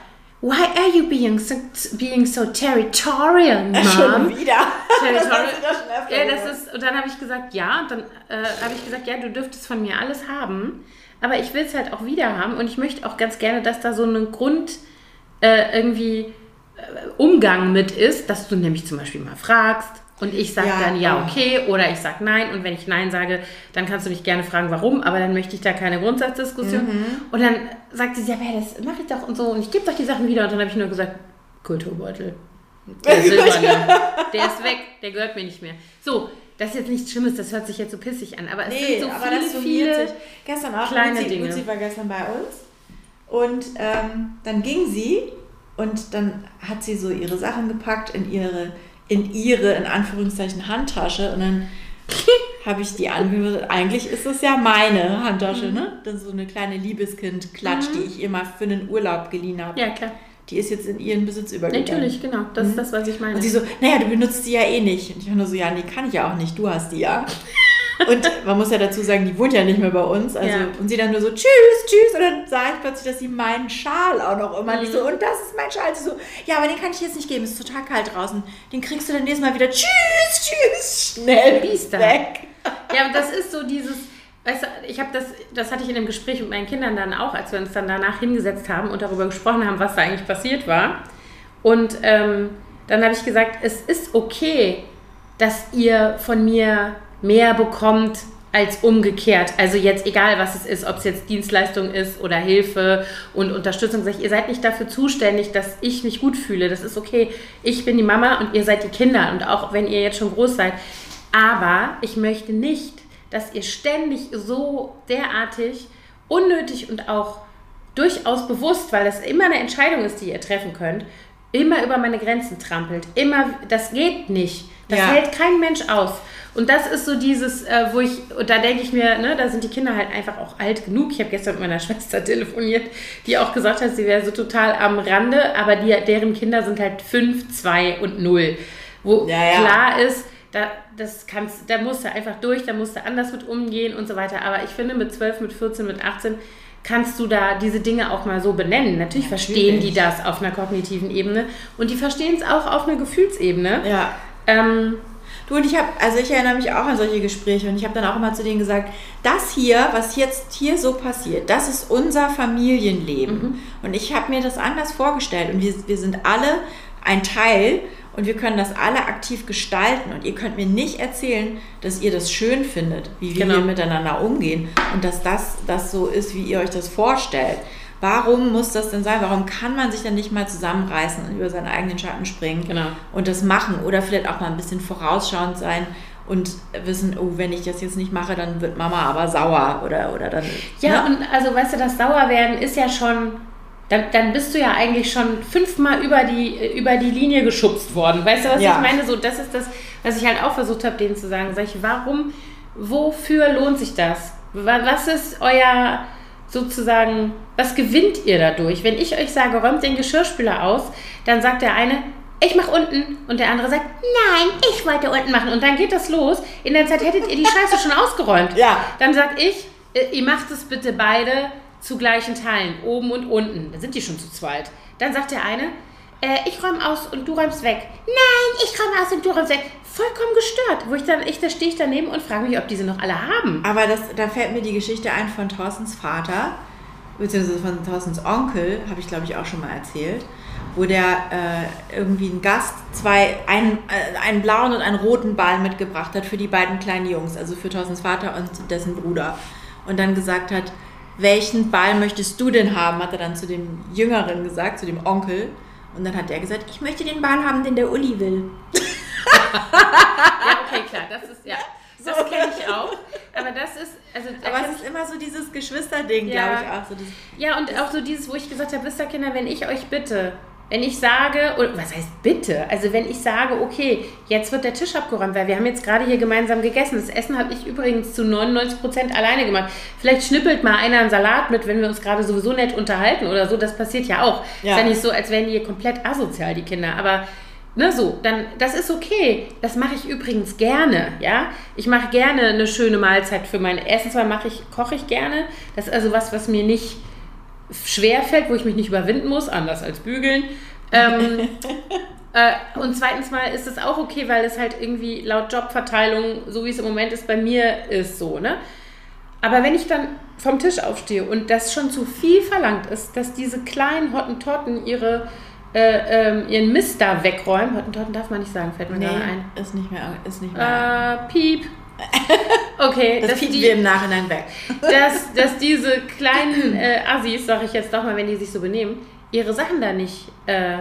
Why are you being so, being so territorial, Mom? Schon wieder. Territorial. Das ja, das ist, und dann habe ich gesagt, ja, und dann äh, habe ich gesagt, ja, du dürftest von mir alles haben, aber ich will es halt auch wieder haben und ich möchte auch ganz gerne, dass da so ein Grund äh, irgendwie Umgang mit ist, dass du nämlich zum Beispiel mal fragst und ich sage Ja, dann ja, oh. okay, oder ich sage nein und wenn ich nein sage, dann kannst du mich gerne fragen, warum, aber dann möchte ich da keine Grundsatzdiskussion. Mhm. Und dann sagt sie, ja, aber das mache ich doch und so und ich gebe doch die Sachen wieder und dann habe ich nur gesagt, Kulturbeutel. Der Silberne. Der ist weg, der gehört mir nicht mehr. So, das ist jetzt nichts Schlimmes, das hört sich jetzt so pissig an, aber es Nee, sind so aber viele, viele... sich. Gestern auch, kleine Luzi, Dinge. Luzi war gestern bei uns und ähm, dann ging sie und dann hat sie so ihre Sachen gepackt in ihre, in ihre, in Anführungszeichen, Handtasche und dann habe ich die angehört. Eigentlich ist es ja meine Handtasche, Mhm. ne? Das ist so eine kleine Liebeskind-Klatsch, die ich ihr mal für einen Urlaub geliehen habe. Ja, klar. Die ist jetzt in ihren Besitz übergegangen. Natürlich, genau. Das ist das, was ich meine. Und sie so, naja, du benutzt die ja eh nicht. Und ich war nur so, ja, nee, kann ich ja auch nicht, du hast die ja. Und man muss ja dazu sagen, die wohnt ja nicht mehr bei uns. Also, Ja. Und sie dann nur so, tschüss, tschüss. Und dann sah ich plötzlich, dass sie meinen Schal auch noch immer nicht so, und das ist mein Schal. Sie so, ja, aber den kann ich jetzt nicht geben, es ist total kalt draußen. Den kriegst du dann nächstes Mal wieder, tschüss, tschüss, schnell Biester. weg. Ja, und das ist so dieses, weißt du, ich habe das, das hatte ich in dem Gespräch mit meinen Kindern dann auch, als wir uns dann danach hingesetzt haben und darüber gesprochen haben, was da eigentlich passiert war. Und ähm, dann habe ich gesagt, es ist okay, dass ihr von mir mehr bekommt als umgekehrt. Also jetzt egal, was es ist, ob es jetzt Dienstleistung ist oder Hilfe und Unterstützung. Sag ich, ihr seid nicht dafür zuständig, dass ich mich gut fühle. Das ist okay. Ich bin die Mama und ihr seid die Kinder. Und auch wenn ihr jetzt schon groß seid. Aber ich möchte nicht, dass ihr ständig so derartig unnötig und auch durchaus bewusst, weil es immer eine Entscheidung ist, die ihr treffen könnt, immer über meine Grenzen trampelt. Immer, das geht nicht. Das Ja. hält kein Mensch aus. Und das ist so dieses, äh, wo ich, und da denke ich mir, ne, da sind die Kinder halt einfach auch alt genug. Ich habe gestern mit meiner Schwester telefoniert, die auch gesagt hat, sie wäre so total am Rande, aber die, deren Kinder sind halt 5, 2 und 0. Wo Ja, ja. klar ist, da, das kannst, da musst du einfach durch, da musst du anders mit umgehen und so weiter. Aber ich finde, mit 12, mit 14, mit 18 kannst du da diese Dinge auch mal so benennen. Natürlich, verstehen die das auf einer kognitiven Ebene und die verstehen es auch auf einer Gefühlsebene. Ja. Ähm, Du und ich habe, also ich erinnere mich auch an solche Gespräche und ich habe dann auch immer zu denen gesagt, das hier, was jetzt hier so passiert, das ist unser Familienleben. Und ich habe mir das anders vorgestellt und wir, wir sind alle ein Teil und wir können das alle aktiv gestalten und ihr könnt mir nicht erzählen, dass ihr das schön findet, wie wir Genau. miteinander umgehen und dass das, das so ist, wie ihr euch das vorstellt. Warum muss das denn sein? Warum kann man sich dann nicht mal zusammenreißen und über seinen eigenen Schatten springen Genau. und das machen oder vielleicht auch mal ein bisschen vorausschauend sein und wissen, oh, wenn ich das jetzt nicht mache, dann wird Mama aber sauer oder, oder dann. ja, ne? und also weißt du, das Sauerwerden ist ja schon, dann, dann bist du ja eigentlich schon fünfmal über die, über die Linie geschubst worden. Weißt du, was Ja. ich meine? So, das ist das, was ich halt auch versucht habe, denen zu sagen. Sag ich, warum, wofür lohnt sich das? Wa- Was ist euer sozusagen, was gewinnt ihr dadurch? Wenn ich euch sage, räumt den Geschirrspüler aus, dann sagt der eine, ich mach unten und der andere sagt, nein, ich wollte unten machen und dann geht das los. In der Zeit hättet ihr die Scheiße schon ausgeräumt. Ja. Dann sag ich, äh, ihr macht es bitte beide zu gleichen Teilen, oben und unten. Dann sind die schon zu zweit. Dann sagt der eine, äh, ich räume aus und du räumst weg. Nein, ich räume aus und du räumst weg. Vollkommen gestört. Wo ich dann, ich, da stehe ich daneben und frage mich, ob diese noch alle haben. Aber das, da fällt mir die Geschichte ein von Thorstens Vater, beziehungsweise von Thorstens Onkel, habe ich glaube ich auch schon mal erzählt, wo der äh, irgendwie ein Gast zwei, einen, äh, einen blauen und einen roten Ball mitgebracht hat für die beiden kleinen Jungs, also für Thorstens Vater und dessen Bruder. Und dann gesagt hat, welchen Ball möchtest du denn haben, hat er dann zu dem Jüngeren gesagt, zu dem Onkel. Und dann hat er gesagt, ich möchte den Ball haben, den der Uli will. Ja, okay, klar, das ist, ja. Das So. kenne ich auch. Aber das ist, also da Aber es ist immer so dieses Geschwisterding, Ja. glaube ich auch. So dieses, Ja, und auch so dieses, wo ich gesagt habe, wisst ihr Kinder, wenn ich euch bitte, wenn ich sage, oder was heißt bitte? Also wenn ich sage, okay, jetzt wird der Tisch abgeräumt, weil wir haben jetzt gerade hier gemeinsam gegessen. Das Essen habe ich übrigens zu 99 Prozent alleine gemacht. Vielleicht schnippelt mal einer einen Salat mit, wenn wir uns gerade sowieso nett unterhalten oder so. Das passiert ja auch. Ja. Ist ja nicht so, als wären die hier komplett asozial, die Kinder. Aber Ne, so, dann, das ist okay. Das mache ich übrigens gerne, ja. Ich mache gerne eine schöne Mahlzeit für meine. Erstens mal mache ich, koche ich gerne. Das ist also was, was mir nicht schwer fällt, wo ich mich nicht überwinden muss, anders als bügeln. Ähm, äh, und zweitens mal ist es auch okay, weil es halt irgendwie laut Jobverteilung, so wie es im Moment ist, bei mir ist so, ne? Aber wenn ich dann vom Tisch aufstehe und das schon zu viel verlangt ist, dass diese kleinen Hottentotten ihre, äh, ähm, ihren Mist da wegräumen, Hottentotten darf man nicht sagen, fällt mir nee, gerade ein. ist nicht mehr. Ist nicht mehr. Äh, piep. Okay, das dass, piepen wir im Nachhinein weg. dass, dass diese kleinen äh, Assis, sag ich jetzt doch mal, wenn die sich so benehmen, ihre Sachen da nicht äh,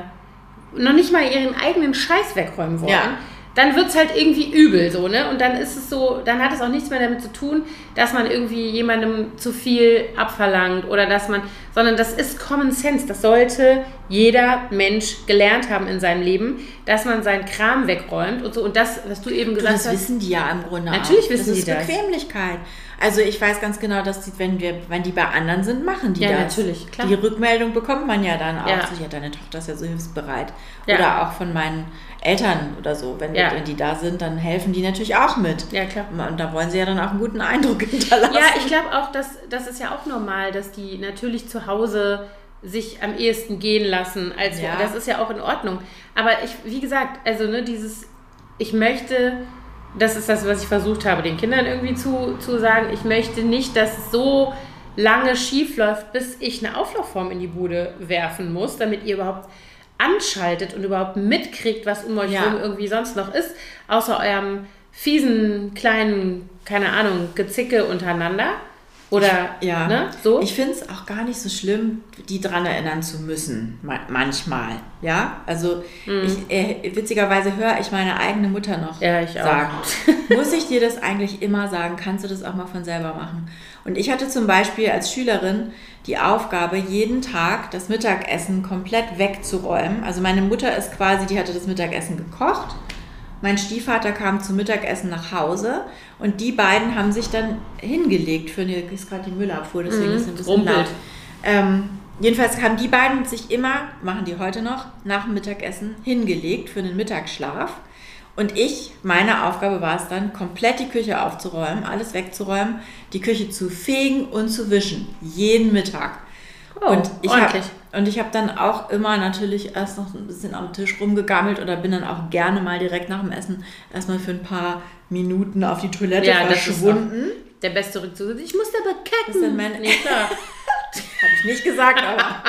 noch nicht mal ihren eigenen Scheiß wegräumen wollen, Ja. Dann wird es halt irgendwie übel so, ne? Und dann ist es so, dann hat es auch nichts mehr damit zu tun, dass man irgendwie jemandem zu viel abverlangt oder dass man, sondern das ist Common Sense. Das sollte jeder Mensch gelernt haben in seinem Leben, dass man seinen Kram wegräumt und so. Und das, was du eben gesagt Das hast, wissen die ja im Grunde Natürlich auch. wissen das die ist das. Bequemlichkeit. Also ich weiß ganz genau, dass die, wenn wir, wenn die bei anderen sind, machen die Ja, das. natürlich, klar. Die Rückmeldung bekommt man ja dann auch. Ja. So, ja, deine Tochter ist ja so hilfsbereit. Ja. Oder auch von meinen Eltern oder so. Wenn, Ja. wenn die da sind, dann helfen die natürlich auch mit. Ja, klar. Und da wollen sie ja dann auch einen guten Eindruck hinterlassen. Ja, ich glaube auch, dass das ist ja auch normal, dass die natürlich zu Hause sich am ehesten gehen lassen. Als Ja. Das ist ja auch in Ordnung. Aber ich, wie gesagt, also ne, dieses, ich möchte, das ist das, was ich versucht habe, den Kindern irgendwie zu, zu sagen, ich möchte nicht, dass es so lange schief läuft, bis ich eine Auflaufform in die Bude werfen muss, damit ihr überhaupt anschaltet und überhaupt mitkriegt, was um euch Ja. herum irgendwie sonst noch ist, außer eurem fiesen, kleinen, keine Ahnung, Gezicke untereinander. Oder, Ja, ne, so. Ich finde es auch gar nicht so schlimm, die dran erinnern zu müssen, ma- manchmal. Ja, also ich, äh, witzigerweise höre ich meine eigene Mutter noch. Ja, ich auch. sagen. Muss ich dir das eigentlich immer sagen? Kannst du das auch mal von selber machen? Und ich hatte zum Beispiel als Schülerin die Aufgabe, jeden Tag das Mittagessen komplett wegzuräumen. Also meine Mutter ist quasi, die hatte das Mittagessen gekocht. Mein Stiefvater kam zum Mittagessen nach Hause und die beiden haben sich dann hingelegt für eine, ist gerade die Müllabfuhr, deswegen ist es ein bisschen laut. Ähm, jedenfalls haben die beiden sich immer, machen die heute noch, nach dem Mittagessen hingelegt für einen Mittagsschlaf. Und ich, meine Aufgabe war es dann, komplett die Küche aufzuräumen, alles wegzuräumen, die Küche zu fegen und zu wischen. Jeden Mittag. Oh, und ich habe ordentlich. und ich habe dann auch immer natürlich erst noch ein bisschen am Tisch rumgegammelt oder bin dann auch gerne mal direkt nach dem Essen erstmal für ein paar Minuten auf die Toilette Ja, verschwunden. Der beste Rückzug. Ich muss aber kacken. Meine- nee, klar. Habe ich nicht gesagt, aber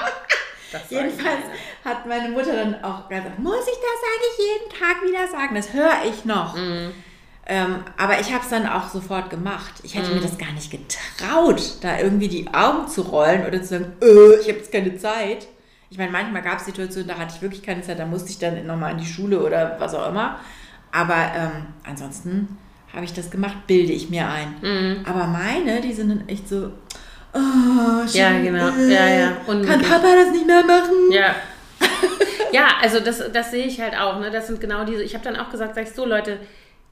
jedenfalls hat meine Mutter dann auch gesagt, muss ich das eigentlich jeden Tag wieder sagen? Das höre ich noch. Mhm. Ähm, aber ich habe es dann auch sofort gemacht. Ich hätte Mhm. mir das gar nicht getraut, da irgendwie die Augen zu rollen oder zu sagen, äh, ich habe jetzt keine Zeit. Ich meine, manchmal gab es Situationen, da hatte ich wirklich keine Zeit, da musste ich dann nochmal in die Schule oder was auch immer. Aber ähm, ansonsten habe ich das gemacht, bilde ich mir ein. Mhm. Aber meine, die sind dann echt so, oh, Ja, schon, genau. äh, Ja, ja. Kann Unmöglich. Papa das nicht mehr machen? Ja. ja, also das, das sehe ich halt auch. Ne? Das sind genau diese. Ich habe dann auch gesagt, sag ich so, Leute,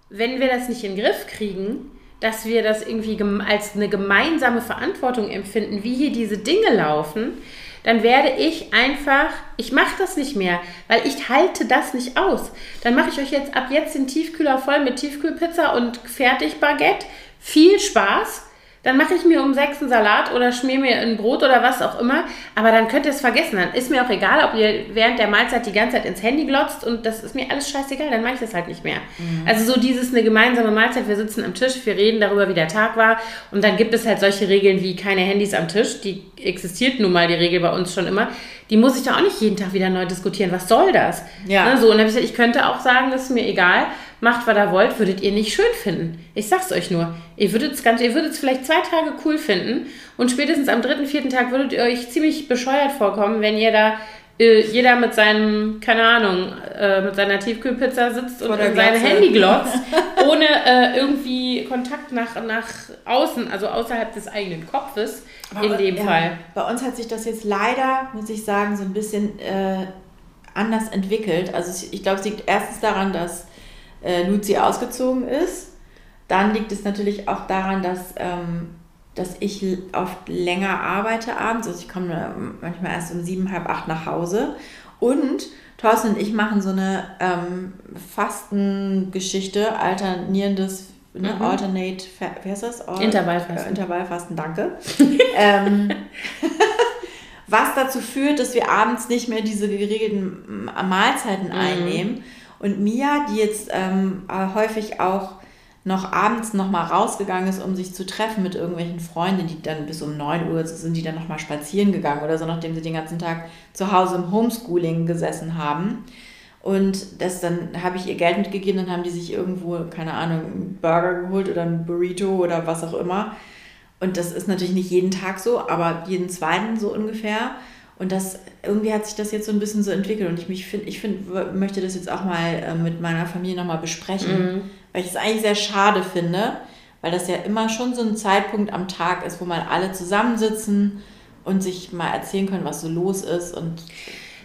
wenn wir das nicht in den Griff kriegen, dass wir das irgendwie als eine gemeinsame Verantwortung empfinden, wie hier diese Dinge laufen, dann werde ich einfach, ich mache das nicht mehr, weil ich halte das nicht aus. Dann mache ich euch jetzt ab jetzt den Tiefkühler voll mit Tiefkühlpizza und Fertigbaguette. Viel Spaß. Dann mache ich mir um sechs einen Salat oder schmier mir ein Brot oder was auch immer. Aber dann könnt ihr es vergessen. Dann ist mir auch egal, ob ihr während der Mahlzeit die ganze Zeit ins Handy glotzt und das ist mir alles scheißegal. Dann mache ich das halt nicht mehr. Also so dieses eine gemeinsame Mahlzeit. Wir sitzen am Tisch, wir reden darüber, wie der Tag war. Und dann gibt es halt solche Regeln wie keine Handys am Tisch. Die existiert nun mal die Regel bei uns schon immer. Die muss ich da auch nicht jeden Tag wieder neu diskutieren. Was soll das? Ja. Ne, so, und dann habe ich gesagt, ich könnte auch sagen, das ist mir egal. Macht, was ihr wollt, würdet ihr nicht schön finden. Ich sag's euch nur. Ihr würdet es ganz, ihr würdet es vielleicht zwei Tage cool finden und spätestens am dritten, vierten Tag würdet ihr euch ziemlich bescheuert vorkommen, wenn ihr da äh, jeder mit seinem, keine Ahnung, äh, mit seiner Tiefkühlpizza sitzt und Vor der in sein. Handy glotzt, ohne äh, irgendwie Kontakt nach, nach außen, also außerhalb des eigenen Kopfes, in dem ja, Fall. Bei uns hat sich das jetzt leider, muss ich sagen, so ein bisschen äh, anders entwickelt. Also ich, ich glaube, es liegt erstens daran, dass äh, Luzi ausgezogen ist. Dann liegt es natürlich auch daran, dass, ähm, dass ich oft länger arbeite abends. Also ich komme äh, manchmal erst um sieben, halb acht nach Hause. Und Thorsten und ich machen so eine ähm, Fastengeschichte, alternierendes, ne, Mhm. Alternate, wie heißt das? Al- Intervallfasten. Äh, Intervallfasten, danke. ähm, was dazu führt, dass wir abends nicht mehr diese geregelten Mahlzeiten einnehmen. Und Mia, die jetzt ähm, äh, häufig auch noch abends noch mal rausgegangen ist, um sich zu treffen mit irgendwelchen Freunden, die dann bis um 9 Uhr sind die dann noch mal spazieren gegangen oder so, nachdem sie den ganzen Tag zu Hause im Homeschooling gesessen haben. Und das dann habe ich ihr Geld mitgegeben, dann haben die sich irgendwo, keine Ahnung, einen Burger geholt oder ein Burrito oder was auch immer. Und das ist natürlich nicht jeden Tag so, aber jeden zweiten so ungefähr. Und das, irgendwie hat sich das jetzt so ein bisschen so entwickelt und ich mich finde, ich find, möchte das jetzt auch mal äh, mit meiner Familie nochmal besprechen, mhm. weil ich es eigentlich sehr schade finde, weil das ja immer schon so ein Zeitpunkt am Tag ist, wo mal alle zusammensitzen und sich mal erzählen können, was so los ist und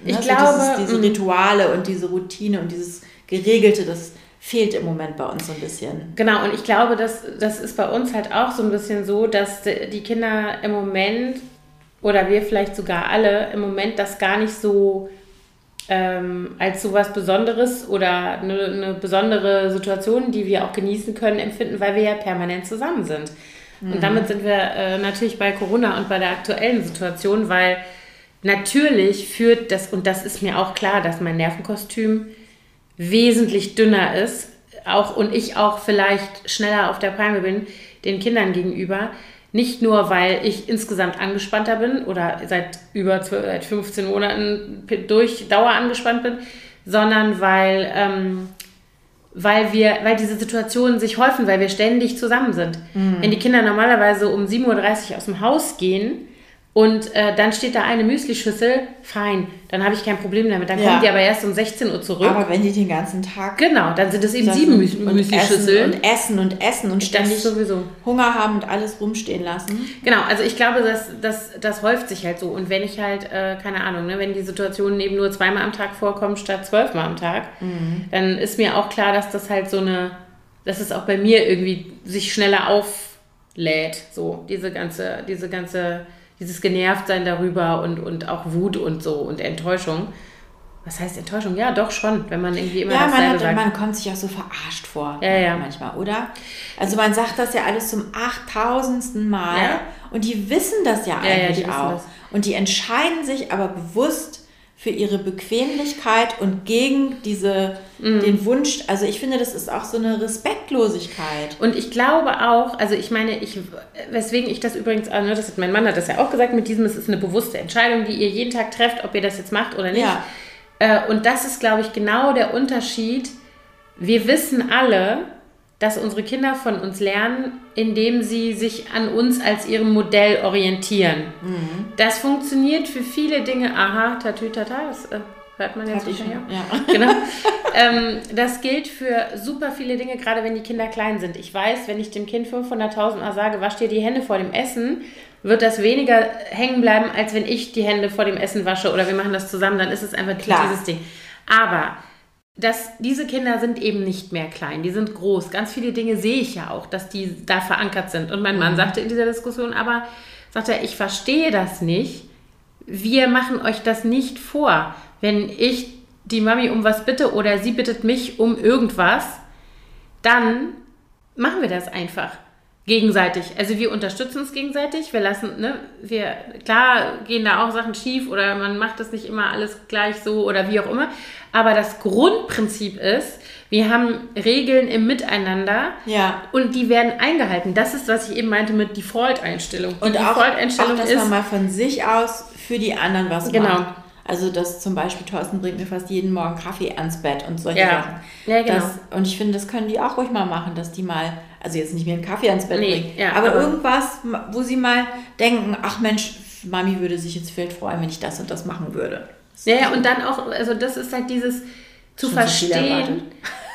ne, ich so glaube, dieses, diese mm. Rituale und diese Routine und dieses Geregelte, das fehlt im Moment bei uns so ein bisschen. Genau, und ich glaube, das, das ist bei uns halt auch so ein bisschen so, dass die Kinder im Moment oder wir vielleicht sogar alle im Moment das gar nicht so ähm, als so was Besonderes oder eine, eine, besondere Situation, die wir auch genießen können, empfinden, weil wir ja permanent zusammen sind. Mhm. Und damit sind wir äh, natürlich bei Corona und bei der aktuellen Situation, weil natürlich führt das, und das ist mir auch klar, dass mein Nervenkostüm wesentlich dünner ist, auch und ich auch vielleicht schneller auf der Palme bin, den Kindern gegenüber. Nicht nur, weil ich insgesamt angespannter bin oder seit über 12, seit 15 Monaten durch Dauer angespannt bin, sondern weil, ähm, weil, wir, weil diese Situationen sich häufen, weil wir ständig zusammen sind. Mhm. Wenn die Kinder normalerweise um 7.30 Uhr aus dem Haus gehen, und äh, dann steht da eine Müslischüssel, fein, dann habe ich kein Problem damit. Dann ja. kommen die aber erst um 16 Uhr zurück. Aber wenn die den ganzen Tag. Genau, dann sind es eben sieben Müs Müslischüsseln. Und essen und essen und ständig sowieso. Hunger haben und alles rumstehen lassen. Genau, also ich glaube, das, das, das häuft sich halt so. Und wenn ich halt, äh, keine Ahnung, ne, wenn die Situation eben nur zweimal am Tag vorkommt statt zwölfmal am Tag, mhm. dann ist mir auch klar, dass das halt so eine, dass es auch bei mir irgendwie sich schneller auflädt. So, diese ganze, diese ganze dieses Genervtsein darüber und, und auch Wut und so und Enttäuschung. Was heißt Enttäuschung? Ja, doch schon, wenn man irgendwie immer ja, man hat, sagt. man kommt sich auch so verarscht vor ja, ja. manchmal, oder? Also man sagt das ja alles zum achttausendsten Mal ja. und die wissen das ja eigentlich auch. Das. Und die entscheiden sich aber bewusst für ihre Bequemlichkeit und gegen diese, mhm. den Wunsch, also ich finde, das ist auch so eine Respektlosigkeit. Und ich glaube auch, also ich meine, ich, weswegen ich das übrigens, ne, das hat, mein Mann hat das ja auch gesagt, mit diesem, es ist eine bewusste Entscheidung, die ihr jeden Tag trefft, ob ihr das jetzt macht oder nicht. Ja. Äh, und das ist, glaube ich, genau der Unterschied. Wir wissen alle, dass unsere Kinder von uns lernen, indem sie sich an uns als ihrem Modell orientieren. Mhm. Das funktioniert für viele Dinge. Aha, tatütata, das äh, hört man jetzt sicher. Ja. ja. Genau. ähm, das gilt für super viele Dinge, gerade wenn die Kinder klein sind. Ich weiß, wenn ich dem Kind 500.000 Mal sage, wasch dir die Hände vor dem Essen, wird das weniger hängen bleiben, als wenn ich die Hände vor dem Essen wasche oder wir machen das zusammen, dann ist es einfach Klar. dieses Ding. Aber dass diese Kinder sind eben nicht mehr klein, die sind groß. Ganz viele Dinge sehe ich ja auch, dass die da verankert sind. Und mein Mann mhm. sagte in dieser Diskussion aber, sagte er, ich verstehe das nicht. Wir machen euch das nicht vor. Wenn ich die Mami um was bitte oder sie bittet mich um irgendwas, dann machen wir das einfach gegenseitig. Also wir unterstützen uns gegenseitig. Wir lassen, ne, wir, klar gehen da auch Sachen schief oder man macht das nicht immer alles gleich so oder wie auch immer. Aber das Grundprinzip ist, wir haben Regeln im Miteinander ja. und die werden eingehalten. Das ist, was ich eben meinte mit Default-Einstellung. Und Default-Einstellung auch, auch, dass ist, man mal von sich aus für die anderen was genau. macht. Also dass zum Beispiel Thorsten bringt mir fast jeden Morgen Kaffee ans Bett und solche ja. Sachen. Ja, genau. Das, und ich finde, das können die auch ruhig mal machen, dass die mal, also jetzt nicht mehr einen Kaffee ans Bett nee, bringen, ja, aber, aber, irgendwas, wo sie mal denken, ach Mensch, Mami würde sich jetzt viel freuen, wenn ich das und das machen würde. Ja, ja, und dann auch, also das ist halt dieses zu Schon verstehen.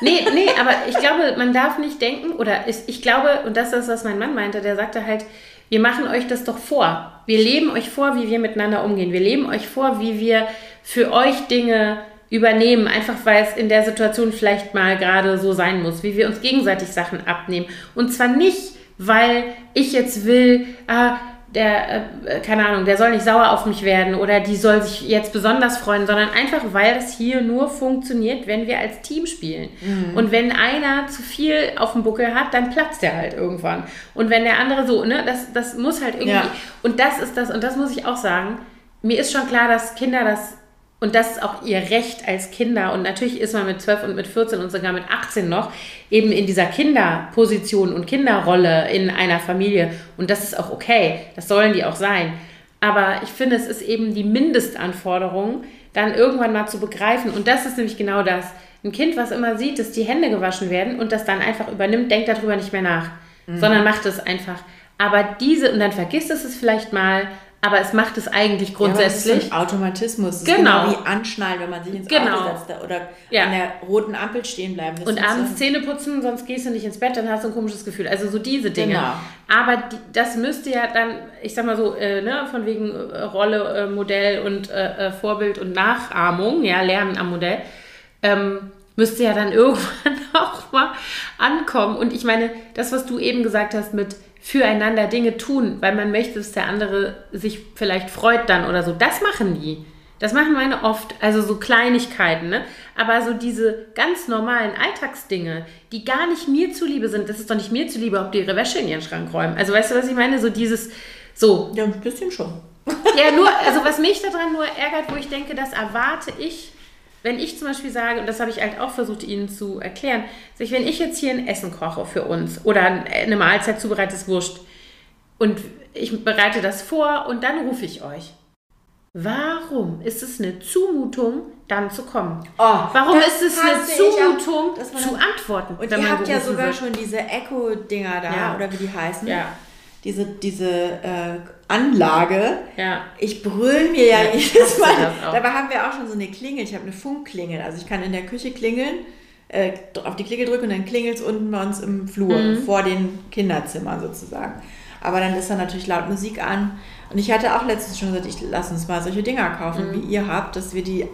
nee, nee, aber ich glaube, man darf nicht denken, oder ich, ich glaube, und das ist das, was mein Mann meinte, der sagte halt, wir machen euch das doch vor. Wir leben euch vor, wie wir miteinander umgehen. Wir leben euch vor, wie wir für euch Dinge übernehmen, einfach weil es in der Situation vielleicht mal gerade so sein muss, wie wir uns gegenseitig Sachen abnehmen. Und zwar nicht, weil ich jetzt will, ah, der, äh, keine Ahnung, der soll nicht sauer auf mich werden oder die soll sich jetzt besonders freuen, sondern einfach, weil das hier nur funktioniert, wenn wir als Team spielen. Mhm. Und wenn einer zu viel auf dem Buckel hat, dann platzt der halt irgendwann. Und wenn der andere so, ne, das, das muss halt irgendwie. Ja. Und das ist das, und das muss ich auch sagen, mir ist schon klar, dass Kinder das und das ist auch ihr Recht als Kinder. Und natürlich ist man mit 12 und mit 14 und sogar mit 18 noch eben in dieser Kinderposition und Kinderrolle in einer Familie. Und das ist auch okay. Das sollen die auch sein. Aber ich finde, es ist eben die Mindestanforderung, dann irgendwann mal zu begreifen. Und das ist nämlich genau das. Ein Kind, was immer sieht, dass die Hände gewaschen werden und das dann einfach übernimmt, denkt darüber nicht mehr nach, mhm. sondern macht es einfach. Aber diese, und dann vergisst es es vielleicht mal, aber es macht es eigentlich grundsätzlich. Ja, aber Automatismus. Genau. Genau wie anschnallen, wenn man sich ins Genau. Auto setzt oder Ja. an der roten Ampel stehen bleiben. Das Und abends so- Zähne putzen, sonst gehst du nicht ins Bett, dann hast du ein komisches Gefühl. Also so diese Dinge. Genau. Aber die, das müsste ja dann, ich sag mal so, äh, ne, von wegen äh, Rolle, äh, Modell und äh, äh, Vorbild und Nachahmung, ja, Lernen am Modell, ähm, müsste ja dann irgendwann auch mal ankommen. Und ich meine, das, was du eben gesagt hast mit füreinander Dinge tun, weil man möchte, dass der andere sich vielleicht freut dann oder so, das machen die. Das machen meine oft, also so Kleinigkeiten, ne? Aber so diese ganz normalen Alltagsdinge, die gar nicht mir zuliebe sind, das ist doch nicht mir zuliebe, ob die ihre Wäsche in ihren Schrank räumen. Also weißt du, was ich meine? So dieses, so, Ja, ein bisschen schon. ja, nur, also was mich daran nur ärgert, wo ich denke, das erwarte ich, wenn ich zum Beispiel sage, und das habe ich halt auch versucht, Ihnen zu erklären, ich, wenn ich jetzt hier ein Essen koche für uns oder eine Mahlzeit zubereitet, Wurst und ich bereite das vor und dann rufe ich euch. Warum ist es eine Zumutung, dann zu kommen? Oh, Warum ist es eine auch, Zumutung, man zu antworten? Und ihr habt ja sogar wird? schon diese Echo-Dinger da, Ja. oder wie die heißen. Ja. Diese, diese äh, Anlage. Ja. Ich brüll mir ja, Ja, jedes Mal. Dabei haben wir auch schon so eine Klingel. Ich habe eine Funkklingel. Also ich kann in der Küche klingeln, äh, auf die Klingel drücken und dann klingelt es unten bei uns im Flur, Mhm. vor den Kinderzimmern sozusagen. Aber dann ist da natürlich laut Musik an. Und ich hatte auch letztens schon gesagt, ich lass uns mal solche Dinger kaufen, wie ihr habt, dass wir die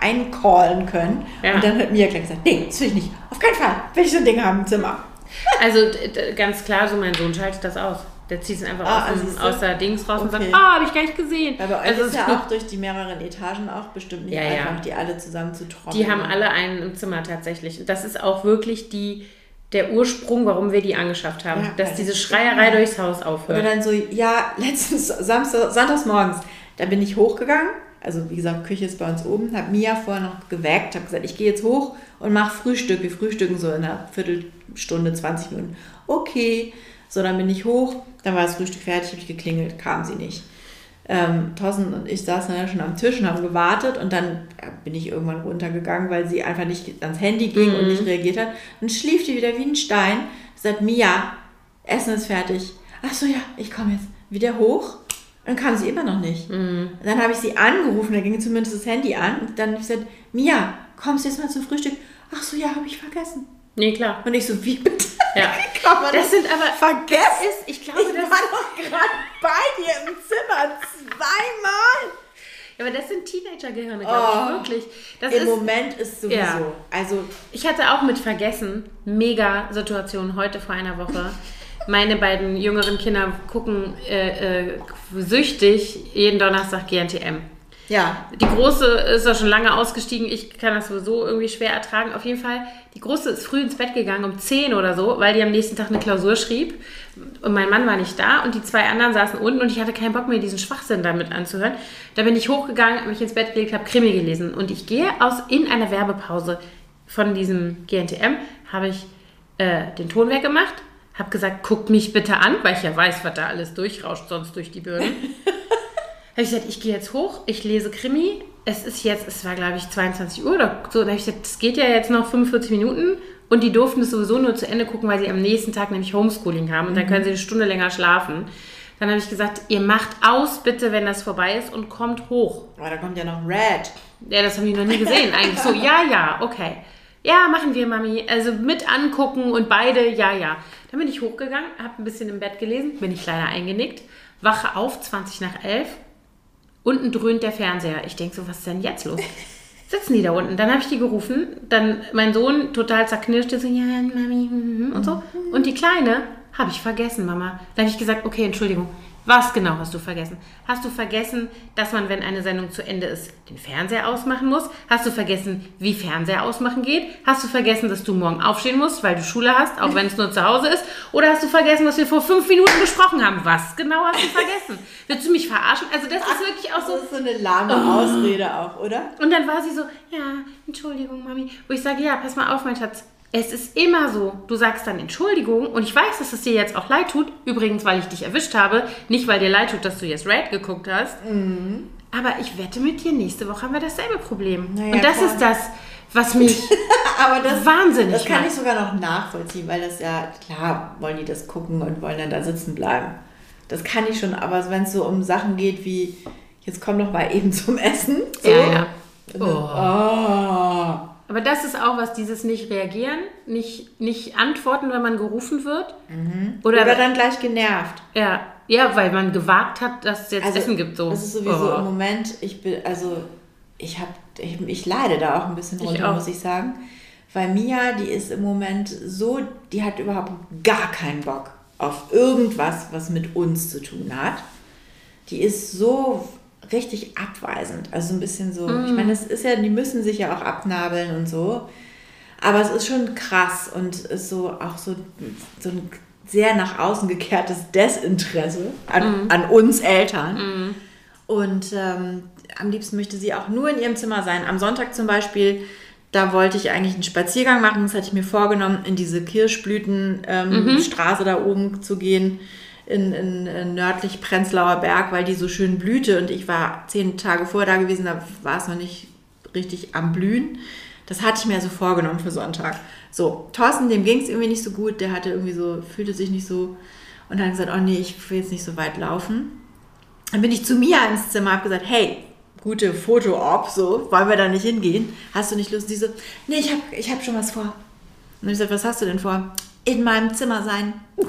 eincallen können. Mhm. Ja. Und dann hat Mia gleich gesagt, nee, das will ich nicht. Auf keinen Fall will ich so ein Ding haben im Zimmer. Also ganz klar, so mein Sohn schaltet das aus. Der zieht es einfach Ah, aus, dem, aus der Dings raus und sagt, Okay. ah, habe ich gar nicht gesehen. Ja, euch also ist ja auch durch die mehreren Etagen auch bestimmt nicht Ja, ja. einfach, die alle zusammen zu trocknen. die haben alle einen im Zimmer tatsächlich. Und das ist auch wirklich die, der Ursprung, warum wir die angeschafft haben. Ja, dass diese Schreierei durchs Haus aufhört. dann so, ja, letztens Samstag, sonntags morgens, da bin ich hochgegangen. Also wie gesagt, Küche ist bei uns oben. Habe Mia vorher noch geweckt, habe gesagt, ich gehe jetzt hoch und mache Frühstück. Wir frühstücken so in einer Viertelstunde, 20 Minuten. Okay. So, dann bin ich hoch, dann war das Frühstück fertig, habe ich geklingelt, kam sie nicht. Ähm, Thorsten und ich saßen dann schon am Tisch und haben gewartet und dann ja, bin ich irgendwann runtergegangen, weil sie einfach nicht ans Handy ging und nicht reagiert hat. Und schlief die wieder wie ein Stein. Sagt, Mia, Essen ist fertig. Ach so, ja, ich komme jetzt wieder hoch. Und dann kam sie immer noch nicht. Und dann habe ich sie angerufen, da ging zumindest das Handy an. Und dann habe ich gesagt, Mia, kommst du jetzt mal zum Frühstück? Ach so, ja, habe ich vergessen. Nee, klar. Und ich so, wie bitte? Ja. Kann man Das sind aber. vergessen? Ist, ich glaube, Ich das, war doch gerade bei dir im Zimmer zweimal. ja, aber das sind Teenager-Gehirne, Oh. glaube ich, wirklich. Das Im ist, Moment ist sowieso. Ja. Also, Ich hatte auch mit vergessen, mega Situation heute vor einer Woche. Meine beiden jüngeren Kinder gucken äh, äh, süchtig jeden Donnerstag GNTM. ja. Die große ist ja schon lange ausgestiegen. Ich kann das sowieso irgendwie schwer ertragen. Auf jeden Fall, die große ist früh ins Bett gegangen, um 10 oder so, weil die am nächsten Tag eine Klausur schrieb. Und mein Mann war nicht da und die zwei anderen saßen unten und ich hatte keinen Bock mehr, diesen Schwachsinn damit anzuhören. Da bin ich hochgegangen, habe mich ins Bett gelegt, habe Krimi gelesen. Und ich gehe aus in einer Werbepause von diesem GNTM, habe ich äh, den Ton weggemacht, habe gesagt, guckt mich bitte an, weil ich ja weiß, was da alles durchrauscht sonst durch die Birnen. habe ich gesagt, ich gehe jetzt hoch, ich lese Krimi. Es ist jetzt, es war glaube ich 22 Uhr oder so. Dann habe ich gesagt, es geht ja jetzt noch 45 Minuten. Und die durften es sowieso nur zu Ende gucken, weil sie am nächsten Tag nämlich Homeschooling haben. Und dann können sie eine Stunde länger schlafen. Dann habe ich gesagt, ihr macht aus bitte, wenn das vorbei ist und kommt hoch. Aber da kommt ja noch Red. Ja, das habe ich noch nie gesehen. Eigentlich so, ja, ja, okay. Ja, machen wir, Mami. Also mit angucken und beide, ja, ja. Dann bin ich hochgegangen, habe ein bisschen im Bett gelesen, bin ich leider eingenickt, wache auf, 20 nach 11. Unten dröhnt der Fernseher. Ich denke so, was ist denn jetzt los? Sitzen die da unten? Dann habe ich die gerufen. Dann mein Sohn total zerknirscht, so, ja, Mami, mhm, und so. Und die Kleine habe ich vergessen, Mama. Dann habe ich gesagt, okay, Entschuldigung. Was genau hast du vergessen? Hast du vergessen, dass man, wenn eine Sendung zu Ende ist, den Fernseher ausmachen muss? Hast du vergessen, wie Fernseher ausmachen geht? Hast du vergessen, dass du morgen aufstehen musst, weil du Schule hast, auch wenn es nur zu Hause ist? Oder hast du vergessen, was wir vor fünf Minuten besprochen haben? Was genau hast du vergessen? Willst du mich verarschen? Also das ist wirklich auch so, Das ist so eine lahme Ausrede auch, oder? und dann war sie so, ja, Entschuldigung, Mami. Wo ich sage, ja, pass mal auf, mein Schatz. Es ist immer so, du sagst dann Entschuldigung und ich weiß, dass es dir jetzt auch leid tut. Übrigens, weil ich dich erwischt habe. Nicht, weil dir leid tut, dass du jetzt Red geguckt hast. Aber ich wette mit dir, nächste Woche haben wir dasselbe Problem. Naja, und das klar. ist das, was mich Aber das, wahnsinnig das kann macht. ich sogar noch nachvollziehen, weil das ja, klar, wollen die das gucken und wollen dann da sitzen bleiben. Das kann ich schon, aber wenn es so um Sachen geht wie, jetzt komm doch mal eben zum Essen. So. Ja, ja. Oh. Oh. Aber das ist auch was, dieses nicht reagieren, nicht, nicht antworten, wenn man gerufen wird. Oder, Oder dann gleich genervt. ja, ja, weil man gewagt hat, dass es jetzt Essen gibt. So. Das ist sowieso Oh. im Moment, ich bin, also ich habe, ich, ich leide da auch ein bisschen Ich runter, auch. muss ich sagen. Weil Mia, die ist im Moment so, die hat überhaupt gar keinen Bock auf irgendwas, was mit uns zu tun hat. Die ist so richtig abweisend. Also ein bisschen so, ich meine, das ist ja, die müssen sich ja auch abnabeln und so. Aber es ist schon krass und ist so auch so, so ein sehr nach außen gekehrtes Desinteresse an, an uns Eltern. Und ähm, am liebsten möchte sie auch nur in ihrem Zimmer sein. Am Sonntag zum Beispiel, da wollte ich eigentlich einen Spaziergang machen. Das hatte ich mir vorgenommen, in diese Kirschblütenstraße da oben zu gehen, in, in, in nördlich Prenzlauer Berg, weil die so schön blühte. Und ich war zehn Tage vorher da gewesen, da war es noch nicht richtig am Blühen. Das hatte ich mir so vorgenommen für Sonntag. So, Thorsten, dem ging es irgendwie nicht so gut. Der hatte irgendwie so, fühlte sich nicht so. Und dann gesagt, oh nee, ich will jetzt nicht so weit laufen. Dann bin ich zu Mia ins Zimmer, habe gesagt, hey, gute Foto-Op, so, wollen wir da nicht hingehen? Hast du nicht Lust? Die so, nee, ich habe ich hab schon was vor. Und ich gesagt, was hast du denn vor? In meinem Zimmer sein. Und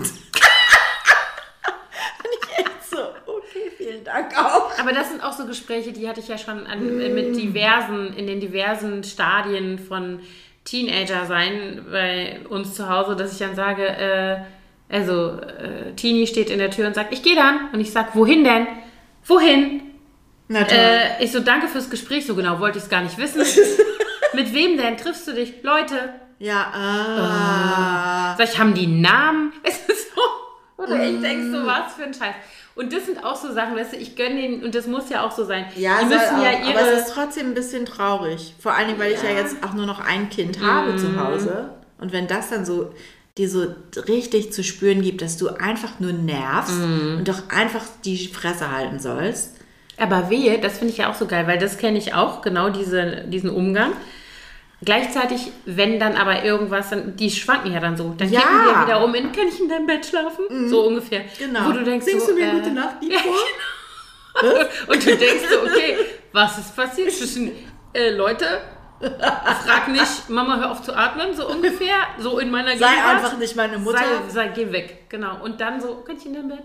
ich echt so, okay, vielen Dank auch. Aber das sind auch so Gespräche, die hatte ich ja schon an, mit diversen, in den diversen Stadien von Teenager sein bei uns zu Hause, dass ich dann sage, äh, also äh, Teenie steht in der Tür und sagt, ich gehe dann. Und ich sag, wohin denn? Wohin? Äh, ich so, danke fürs Gespräch, so genau wollte ich es gar nicht wissen. mit wem denn? Triffst du dich? Leute, ja, ah. Sag ich, haben die Namen? Es ist so. Oder ich denk so, was für ein Scheiß. Und das sind auch so Sachen, weißt du, ich gönne denen, und das muss ja auch so sein. Ja, die müssen auch, ja aber ihre. es ist trotzdem ein bisschen traurig. Vor allem, weil ich ja jetzt auch nur noch ein Kind habe zu Hause. Und wenn das dann so dir so richtig zu spüren gibt, dass du einfach nur nervst und doch einfach die Fresse halten sollst. aber wehe, das finde ich ja auch so geil, weil das kenne ich auch, genau diese, diesen Umgang. Gleichzeitig, wenn dann aber irgendwas, dann, die schwanken ja dann so. Dann Ja. kippen die ja wieder um in, kann ich in deinem Bett schlafen? So ungefähr. Genau. Wo du denkst Singst so, du mir äh, gute Nacht Lied ja, vor? Und du denkst so, okay, was ist passiert zwischen äh, Leute? Frag nicht, Mama, hör auf zu atmen, so ungefähr, so in meiner Sei Gegenwart. einfach nicht meine Mutter. Sei, sei, geh weg, genau. Und dann so, kann ich in dein Bett?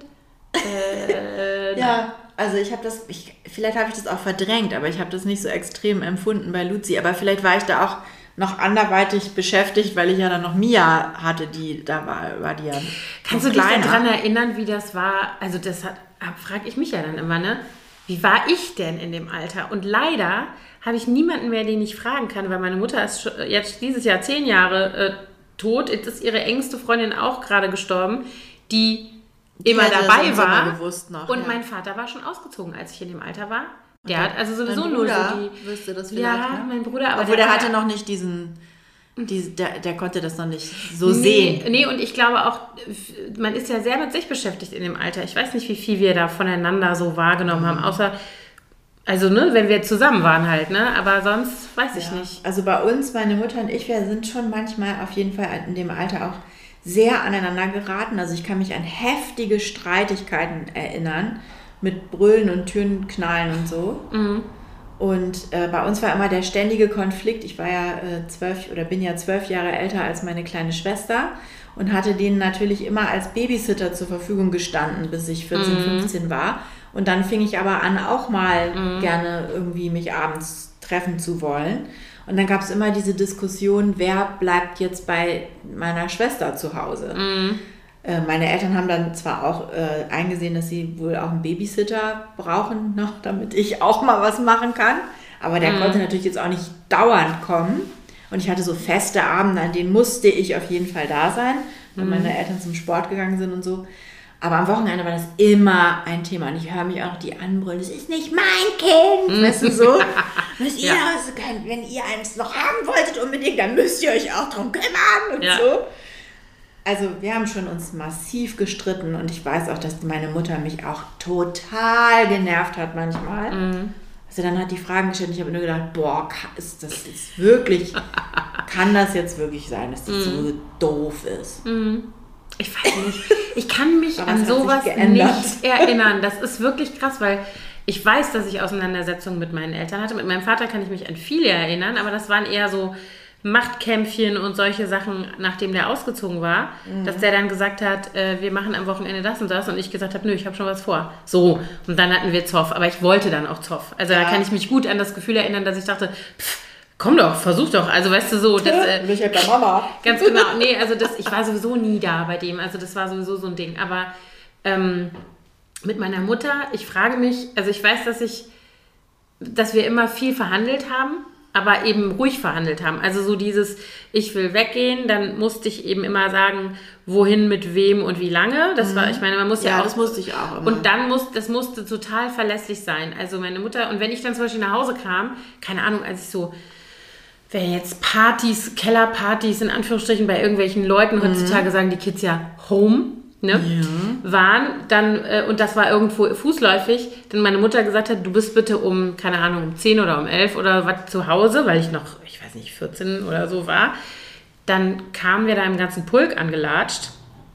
Äh, Ja, also ich habe das, ich, vielleicht habe ich das auch verdrängt, aber ich habe das nicht so extrem empfunden bei Luzi. Aber vielleicht war ich da auch noch anderweitig beschäftigt, weil ich ja dann noch Mia hatte, die da war, war die ja Kannst du dich daran erinnern, wie das war? Also das hat, frage ich mich ja dann immer, ne? Wie war ich denn in dem Alter? Und leider habe ich niemanden mehr, den ich fragen kann, weil meine Mutter ist jetzt dieses Jahr zehn Jahre äh, tot. Jetzt ist ihre engste Freundin auch gerade gestorben, die, immer dabei war. noch, und ja. mein Vater war schon ausgezogen, als ich in dem Alter war. Der hat also sowieso nur so die. wüsste das vielleicht, Ja, ne? mein Bruder, aber Obwohl der war- hatte noch nicht diesen, diese, der, der konnte das noch nicht so Nee, sehen. nee, und ich glaube auch, man ist ja sehr mit sich beschäftigt in dem Alter. Ich weiß nicht, wie viel wir da voneinander so wahrgenommen Mhm. haben, außer, also, ne, wenn wir zusammen waren halt, ne, aber sonst weiß ich Ja. nicht. Also bei uns, meine Mutter und ich, wir sind schon manchmal auf jeden Fall in dem Alter auch sehr aneinander geraten. Also ich kann mich an heftige Streitigkeiten erinnern mit Brüllen und Türenknallen und so. Und äh, bei uns war immer der ständige Konflikt. Ich war ja äh, zwölf oder bin ja zwölf Jahre älter als meine kleine Schwester und hatte denen natürlich immer als Babysitter zur Verfügung gestanden, bis ich 14, 15 war. Und dann fing ich aber an, auch mal gerne irgendwie mich abends treffen zu wollen. Und dann gab es immer diese Diskussion, wer bleibt jetzt bei meiner Schwester zu Hause. Äh, Meine Eltern haben dann zwar auch äh, eingesehen, dass sie wohl auch einen Babysitter brauchen noch, damit ich auch mal was machen kann. Aber der konnte natürlich jetzt auch nicht dauernd kommen. Und ich hatte so feste Abende, an denen musste ich auf jeden Fall da sein, wenn meine Eltern zum Sport gegangen sind und so. Aber am Wochenende war das immer ein Thema. Und ich höre mich auch noch die anbrüllen, das ist nicht mein Kind, weißt du so. Müsst ihr, Ja. also, wenn ihr eins noch haben wolltet unbedingt, dann müsst ihr euch auch drum kümmern und Ja. so. Also wir haben schon uns massiv gestritten und ich weiß auch, dass meine Mutter mich auch total genervt hat manchmal. Also dann hat die Fragen gestellt und ich habe nur gedacht, boah, ist das jetzt wirklich, kann das jetzt wirklich sein, dass die so doof ist? Ich weiß nicht. Ich kann mich an sowas nicht erinnern. Das ist wirklich krass, weil ich weiß, dass ich Auseinandersetzungen mit meinen Eltern hatte. Mit meinem Vater kann ich mich an viele erinnern, aber das waren eher so Machtkämpfchen und solche Sachen, nachdem der ausgezogen war, Mhm. dass der dann gesagt hat, äh, wir machen am Wochenende das und das und ich gesagt habe, nö, ich habe schon was vor. So, und dann hatten wir Zoff, aber ich wollte dann auch Zoff. Also da Ja. kann ich mich gut an das Gefühl erinnern, dass ich dachte, pff, komm doch, versuch doch. Also weißt du so, das, äh, Bin ich halt bei Mama. Ganz genau. Nee, also das, ich war sowieso nie da bei dem. Also das war sowieso so ein Ding. Aber ähm, mit meiner Mutter, ich frage mich, also ich weiß, dass ich, dass wir immer viel verhandelt haben, aber eben ruhig verhandelt haben. Also so dieses, ich will weggehen, dann musste ich eben immer sagen, wohin, mit wem und wie lange. Das war, ich meine, man muss ja, Ja, auch das musste ich auch immer. und dann muss, das musste total verlässlich sein. Also meine Mutter, und wenn ich dann zum Beispiel nach Hause kam, keine Ahnung, als ich so, wenn jetzt Partys, Kellerpartys in Anführungsstrichen bei irgendwelchen Leuten, heutzutage sagen die Kids ja Home, ne, waren, dann, äh, und das war irgendwo fußläufig, dann meine Mutter gesagt hat, du bist bitte um, keine Ahnung, um 10 oder um 11 oder was zu Hause, weil ich noch, ich weiß nicht, 14 oder so war, dann kamen wir da im ganzen Pulk angelatscht.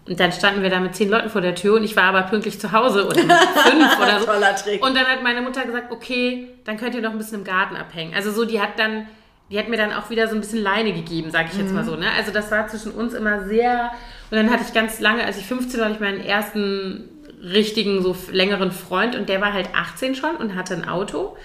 Und dann standen wir da mit zehn Leuten vor der Tür und ich war aber pünktlich zu Hause oder mit fünf oder so. Toller Trick. Und dann hat meine Mutter gesagt, okay, dann könnt ihr noch ein bisschen im Garten abhängen. Also so, die hat dann, die hat mir dann auch wieder so ein bisschen Leine gegeben, sag ich jetzt Mhm. mal so. Ne? Also das war zwischen uns immer sehr. Und dann hatte ich ganz lange, als ich 15 war, hatte ich meinen ersten richtigen, so längeren Freund und der war halt 18 schon und hatte ein Auto.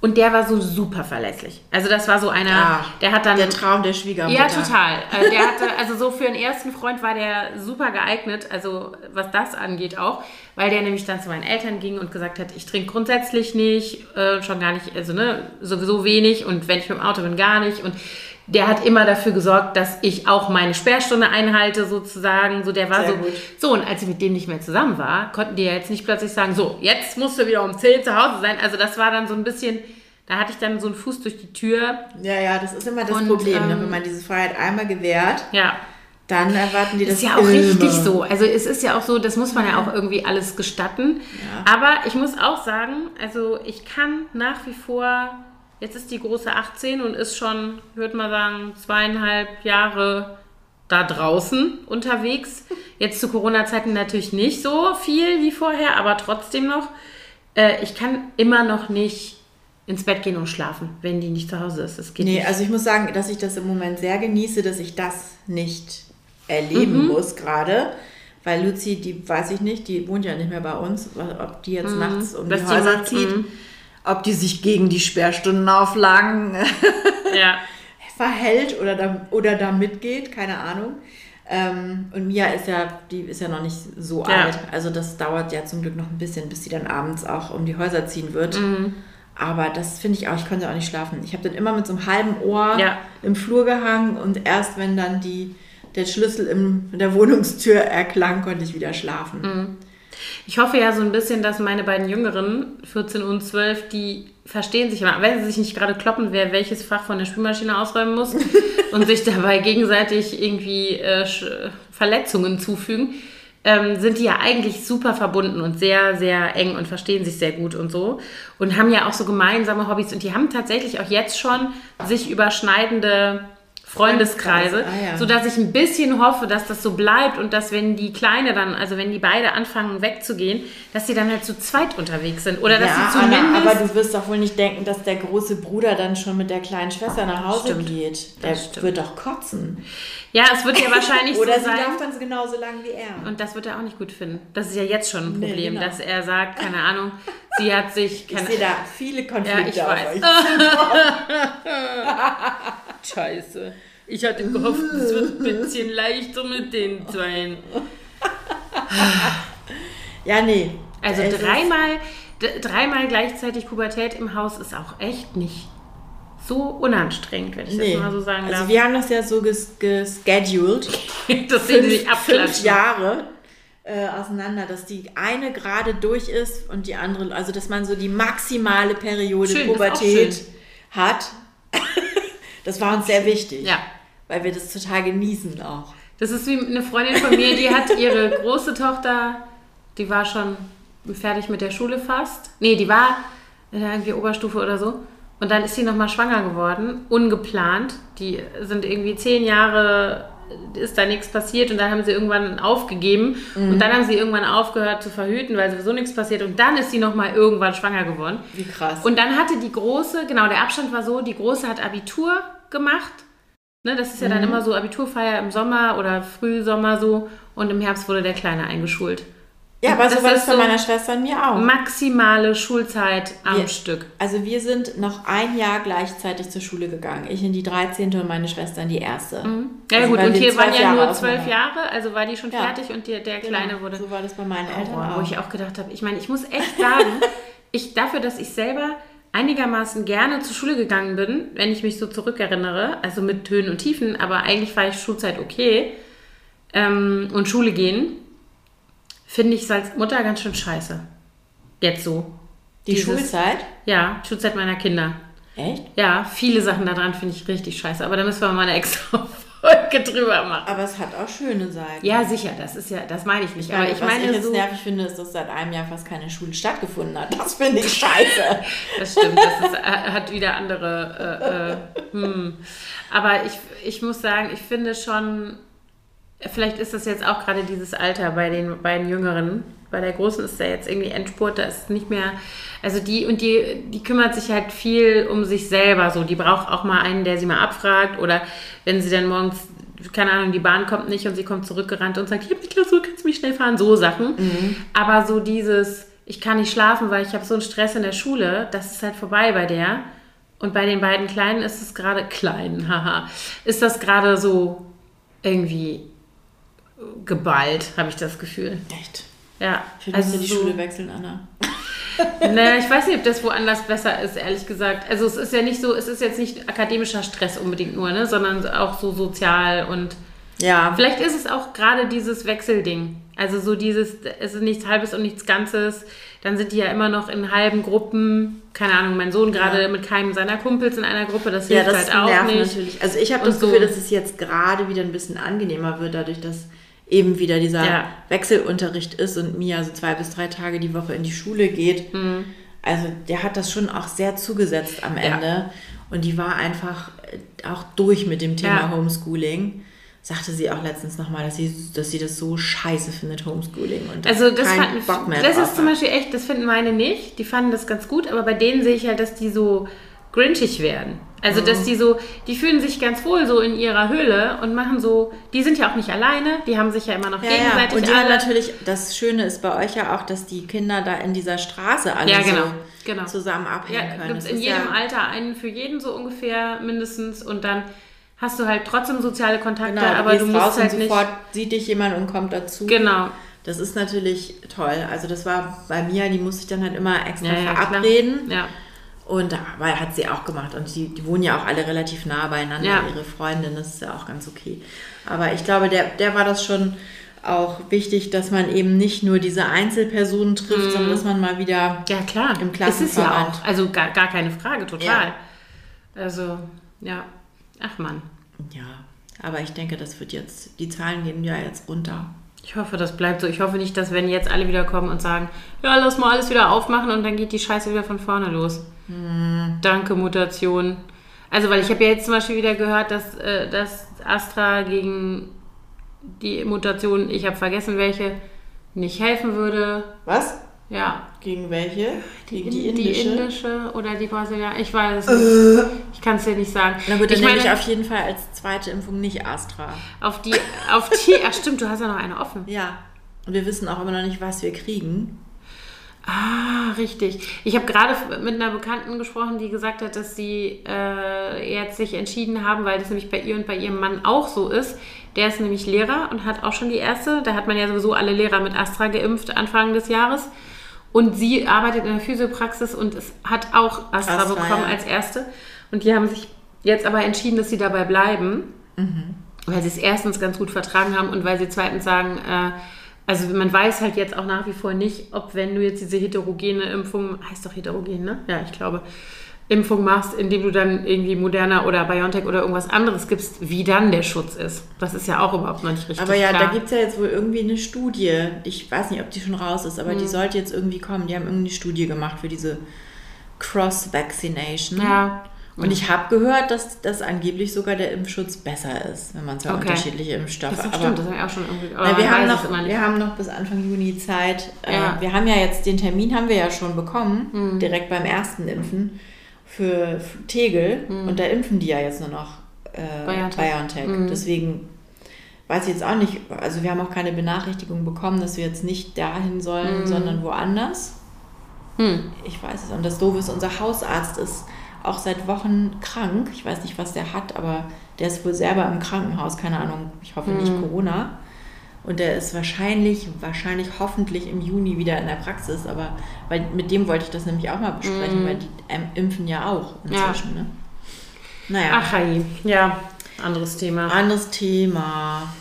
Und der war so super verlässlich. Also das war so einer, Ah, der hat dann... Der Traum der Schwiegermutter. Ja, total. Also der hatte, also so für einen ersten Freund war der super geeignet, also was das angeht auch, weil der nämlich dann zu meinen Eltern ging und gesagt hat, ich trinke grundsätzlich nicht, äh, schon gar nicht, also ne, sowieso wenig und wenn ich mit dem Auto bin, gar nicht. Und der hat immer dafür gesorgt, dass ich auch meine Sperrstunde einhalte, sozusagen. So, der war Sehr so. gut. So, und als ich mit dem nicht mehr zusammen war, konnten die ja jetzt nicht plötzlich sagen, so, jetzt musst du wieder um 10 zu Hause sein. Also das war dann so ein bisschen, da hatte ich dann so einen Fuß durch die Tür. Ja, ja, das ist immer das Und, Problem, ne? ähm, wenn man diese Freiheit einmal gewährt, Ja, dann erwarten die das ist ja auch immer. richtig so. Also es ist ja auch so, das muss man ja auch irgendwie alles gestatten. Ja. Aber ich muss auch sagen, also ich kann nach wie vor, jetzt ist die große 18 und ist schon, ich würde mal sagen, zweieinhalb Jahre da draußen unterwegs. Jetzt zu Corona-Zeiten natürlich nicht so viel wie vorher, aber trotzdem noch. Äh, ich kann immer noch nicht ins Bett gehen und schlafen, wenn die nicht zu Hause ist. Das geht Nee, nicht. also ich muss sagen, dass ich das im Moment sehr genieße, dass ich das nicht erleben Mhm. muss gerade. Weil Luzi, die weiß ich nicht, die wohnt ja nicht mehr bei uns, ob die jetzt nachts um Mhm. Die die Häuser zieht, mhm. Ob die sich gegen die Sperrstundenauflagen ja. verhält oder da, oder da mitgeht, keine Ahnung. Ähm, und Mia ist ja, die ist ja noch nicht so Ja. alt. Also das dauert ja zum Glück noch ein bisschen, bis sie dann abends auch um die Häuser ziehen wird. Mhm. Aber das finde ich auch, ich konnte auch nicht schlafen. Ich habe dann immer mit so einem halben Ohr Ja. im Flur gehangen und erst wenn dann die, der Schlüssel in der Wohnungstür erklang, konnte ich wieder schlafen. Mhm. Ich hoffe ja so ein bisschen, dass meine beiden Jüngeren, 14 und 12, die verstehen sich immer, wenn sie sich nicht gerade kloppen, wer welches Fach von der Spülmaschine ausräumen muss und sich dabei gegenseitig irgendwie äh, Verletzungen zufügen, ähm, sind die ja eigentlich super verbunden und sehr, sehr eng und verstehen sich sehr gut und so. Und haben ja auch so gemeinsame Hobbys und die haben tatsächlich auch jetzt schon sich überschneidende Freundeskreise, Ah, ja. sodass ich ein bisschen hoffe, dass das so bleibt und dass wenn die Kleine dann, also wenn die beide anfangen wegzugehen, dass sie dann halt zu zweit unterwegs sind oder dass ja, sie zumindest... Anna, aber du wirst doch wohl nicht denken, dass der große Bruder dann schon mit der kleinen Schwester nach Hause Stimmt. geht. Der wird doch kotzen. ja, es wird ja wahrscheinlich Oder so sie sein. darf dann genauso lang wie er. Und das wird er auch nicht gut finden. Das ist ja jetzt schon ein Nee, Problem, genau. dass er sagt, keine Ahnung, sie hat sich... Ich sehe da viele ja, Konflikte ich auf weiß. Scheiße. Ich hatte gehofft, es wird ein bisschen leichter mit den zwei. Ja, nee. Also dreimal, dreimal gleichzeitig Pubertät im Haus ist auch echt nicht so unanstrengend, wenn ich Nee. das mal so sagen also darf. wir haben das ja so ges gescheduled. das sehen sie nicht fünf abklatschen. Jahre äh, auseinander, dass die eine gerade durch ist und die andere, also dass man so die maximale Periode Schön, Pubertät hat. das war uns sehr wichtig. Ja. Weil wir das total genießen auch. Das ist wie eine Freundin von mir, die hat ihre große Tochter, die war schon fertig mit der Schule fast. Nee, die war äh, irgendwie Oberstufe oder so. Und dann ist sie nochmal schwanger geworden, ungeplant. Die sind irgendwie zehn Jahre ist da nichts passiert und dann haben sie irgendwann aufgegeben Mhm. und dann haben sie irgendwann aufgehört zu verhüten, weil sowieso nichts passiert und dann ist sie nochmal irgendwann schwanger geworden. Wie krass. Und dann hatte die Große, genau, der Abstand war so, die Große hat Abitur gemacht. Ne, das ist ja Mhm. dann immer so Abiturfeier im Sommer oder Frühsommer so und im Herbst wurde der Kleine eingeschult. Ja, aber so war das bei so meiner Schwester und mir auch. Maximale Schulzeit am Wir- Stück. Also wir sind noch ein Jahr gleichzeitig zur Schule gegangen. Ich in die 13. und meine Schwester in die erste. Ja, Also, gut, und hier waren ja Jahre nur zwölf Jahre, also war die schon Ja. fertig und die, der Kleine Genau, wurde. So war das bei meinen Eltern Oh, auch. wo ich auch gedacht habe, ich meine, ich muss echt sagen, ich dafür, dass ich selber einigermaßen gerne zur Schule gegangen bin, wenn ich mich so zurückerinnere, also mit Höhen und Tiefen, aber eigentlich war ich Schulzeit okay ähm, und Schule gehen, finde ich es als Mutter ganz schön scheiße. Jetzt so. die dieses- Schulzeit? Ja, Schulzeit meiner Kinder. Echt? Ja, viele Sachen daran finde ich richtig scheiße, aber da müssen wir mal eine extra Folge drüber machen. Aber es hat auch schöne Seiten. Ja, sicher, das ist ja, das meine ich nicht. aber ich was meine, ich jetzt so, nervig finde, ist, dass seit einem Jahr fast keine Schule stattgefunden hat. Das finde ich scheiße. Das stimmt, das ist, äh, hat wieder andere. Äh, äh, hm. Aber ich, ich muss sagen, ich finde schon, vielleicht ist das jetzt auch gerade dieses Alter bei den beiden Jüngeren. Bei der Großen ist da jetzt irgendwie Endspurt, da ist nicht mehr. Also die und die, die kümmert sich halt viel um sich selber so. Die braucht auch mal einen, der sie mal abfragt. Oder wenn sie dann morgens, keine Ahnung, die Bahn kommt nicht und sie kommt zurückgerannt und sagt, ich habe die Klausur, kannst du mich schnell fahren? So Sachen. Aber so dieses, ich kann nicht schlafen, weil ich habe so einen Stress in der Schule, das ist halt vorbei bei der. Und bei den beiden Kleinen ist es gerade klein, haha. Ist das gerade so irgendwie geballt, habe ich das Gefühl. Echt? Ja, Ich also die so, Schule wechseln, Anna. naja, ich weiß nicht, ob das woanders besser ist, ehrlich gesagt. Also es ist ja nicht so, es ist jetzt nicht akademischer Stress unbedingt nur, ne, sondern auch so sozial und Ja. Vielleicht ist es auch gerade dieses Wechselding. Also so dieses, es ist nichts Halbes und nichts Ganzes. Dann sind die ja immer noch in halben Gruppen. Keine Ahnung, mein Sohn gerade mit keinem seiner Kumpels in einer Gruppe. Das Ja, hilft das halt auch nervt nicht. natürlich. Also ich habe das Gefühl, so. dass es jetzt gerade wieder ein bisschen angenehmer wird, dadurch, dass eben wieder dieser Ja. Wechselunterricht ist und Mia so zwei bis drei Tage die Woche in die Schule geht. Also der hat das schon auch sehr zugesetzt am Mhm. Ja. Ende. Und die war einfach äh, auch durch mit dem Thema Ja. Homeschooling. Sagte sie auch letztens nochmal, dass sie, dass sie das so scheiße findet, Homeschooling. Und Also das, fanden, Bock mehr das ist zum. Beispiel echt, das finden meine nicht. Die fanden das ganz gut, aber bei denen sehe ich halt, dass die so grinchig werden. Also dass die so, die fühlen sich ganz wohl so in ihrer Höhle und machen so, die sind ja auch nicht alleine, die haben sich ja immer noch Ja, ja. gegenseitig Und die alle. natürlich, das Schöne ist bei euch ja auch, dass die Kinder da in dieser Straße alle Ja, genau, so genau. zusammen abhängen Ja, können. gibt es Das in jedem ja, Alter einen für jeden so ungefähr mindestens und dann hast du halt trotzdem soziale Kontakte, Genau, aber du musst raus halt und nicht. sofort sieht dich jemand und kommt dazu. Genau. Das ist natürlich toll. Also das war bei mir, die musste ich dann halt immer extra Ja, ja, klar. verabreden. Ja. Und aber hat sie auch gemacht. Und die, die wohnen ja auch alle relativ nah beieinander, Ja. ihre Freundin, das ist ja auch ganz okay. Aber ich glaube, der, der war das schon auch wichtig, dass man eben nicht nur diese Einzelpersonen trifft, Mhm. sondern dass man mal wieder Ja, klar. Im Es ist ja Klassenverband. auch. Also gar, gar keine Frage, total. Ja. Also, ja. Ach man. Ja, aber ich denke, das wird jetzt, die Zahlen gehen ja jetzt runter. Ich hoffe, das bleibt so. Ich hoffe nicht, dass wenn jetzt alle wieder kommen und sagen, ja, lass mal alles wieder aufmachen und dann geht die Scheiße wieder von vorne los. Danke, Mutation. Also, weil ich habe ja jetzt zum Beispiel wieder gehört, dass, äh, dass Astra gegen die Mutation, ich habe vergessen welche, nicht helfen würde. Was? Ja, Gegen welche? Gegen die die indische? indische oder die brasilianische. Ich weiß es nicht. Ich kann es dir nicht sagen. Na gut, dann ich nehme meine, ich auf jeden Fall als zweite Impfung nicht Astra. auf die, auf die, ach stimmt, du hast ja noch eine offen. Ja. Und wir wissen auch immer noch nicht, was wir kriegen. Ah, richtig. Ich habe gerade mit einer Bekannten gesprochen, die gesagt hat, dass sie äh, jetzt sich entschieden haben, weil das nämlich bei ihr und bei ihrem Mann auch so ist. Der ist nämlich Lehrer und hat auch schon die erste. Da hat man ja sowieso alle Lehrer mit Astra geimpft Anfang des Jahres. Und sie arbeitet in der Physiopraxis und es hat auch Astra, Astra, bekommen ja. als erste. Und die haben sich jetzt aber entschieden, dass sie dabei bleiben, weil sie es erstens ganz gut vertragen haben und weil sie zweitens sagen, äh, also man weiß halt jetzt auch nach wie vor nicht, ob wenn du jetzt diese heterogene Impfung, heißt doch heterogen, ne? Ja, ich glaube, Impfung machst, indem du dann irgendwie Moderna oder BioNTech oder irgendwas anderes gibst, wie dann der Schutz ist. Das ist ja auch überhaupt noch nicht richtig Aber ja, klar. da gibt es ja jetzt wohl irgendwie eine Studie. Ich weiß nicht, ob die schon raus ist, aber die Hm. sollte jetzt irgendwie kommen. Die haben irgendeine Studie gemacht für diese Cross-Vaccination. Ja. Und ich habe gehört, dass das angeblich sogar der Impfschutz besser ist, wenn man zwei okay. unterschiedliche Impfstoffe hat. Das stimmt, das habe ich auch schon irgendwie. Na, wir, haben noch, wir haben noch bis Anfang Juni Zeit. Äh, ja. Wir haben ja jetzt den Termin haben wir ja schon bekommen, mhm. direkt beim ersten Impfen für Tegel. Mhm. Und da impfen die ja jetzt nur noch äh, BioNTech. BioNTech. Mhm. Deswegen weiß ich jetzt auch nicht, also wir haben auch keine Benachrichtigung bekommen, dass wir jetzt nicht dahin sollen, mhm. sondern woanders. Mhm. Ich weiß es. Und das Doofe ist, unser Hausarzt ist auch seit Wochen krank. Ich weiß nicht, was der hat, aber der ist wohl selber im Krankenhaus, keine Ahnung, ich hoffe nicht mhm. Corona. Und der ist wahrscheinlich, wahrscheinlich hoffentlich im Juni wieder in der Praxis, aber weil mit dem wollte ich das nämlich auch mal besprechen, mhm. weil die ähm, impfen ja auch inzwischen. Ja. Ne? Naja. Ach, ja, anderes Thema. Anderes Thema.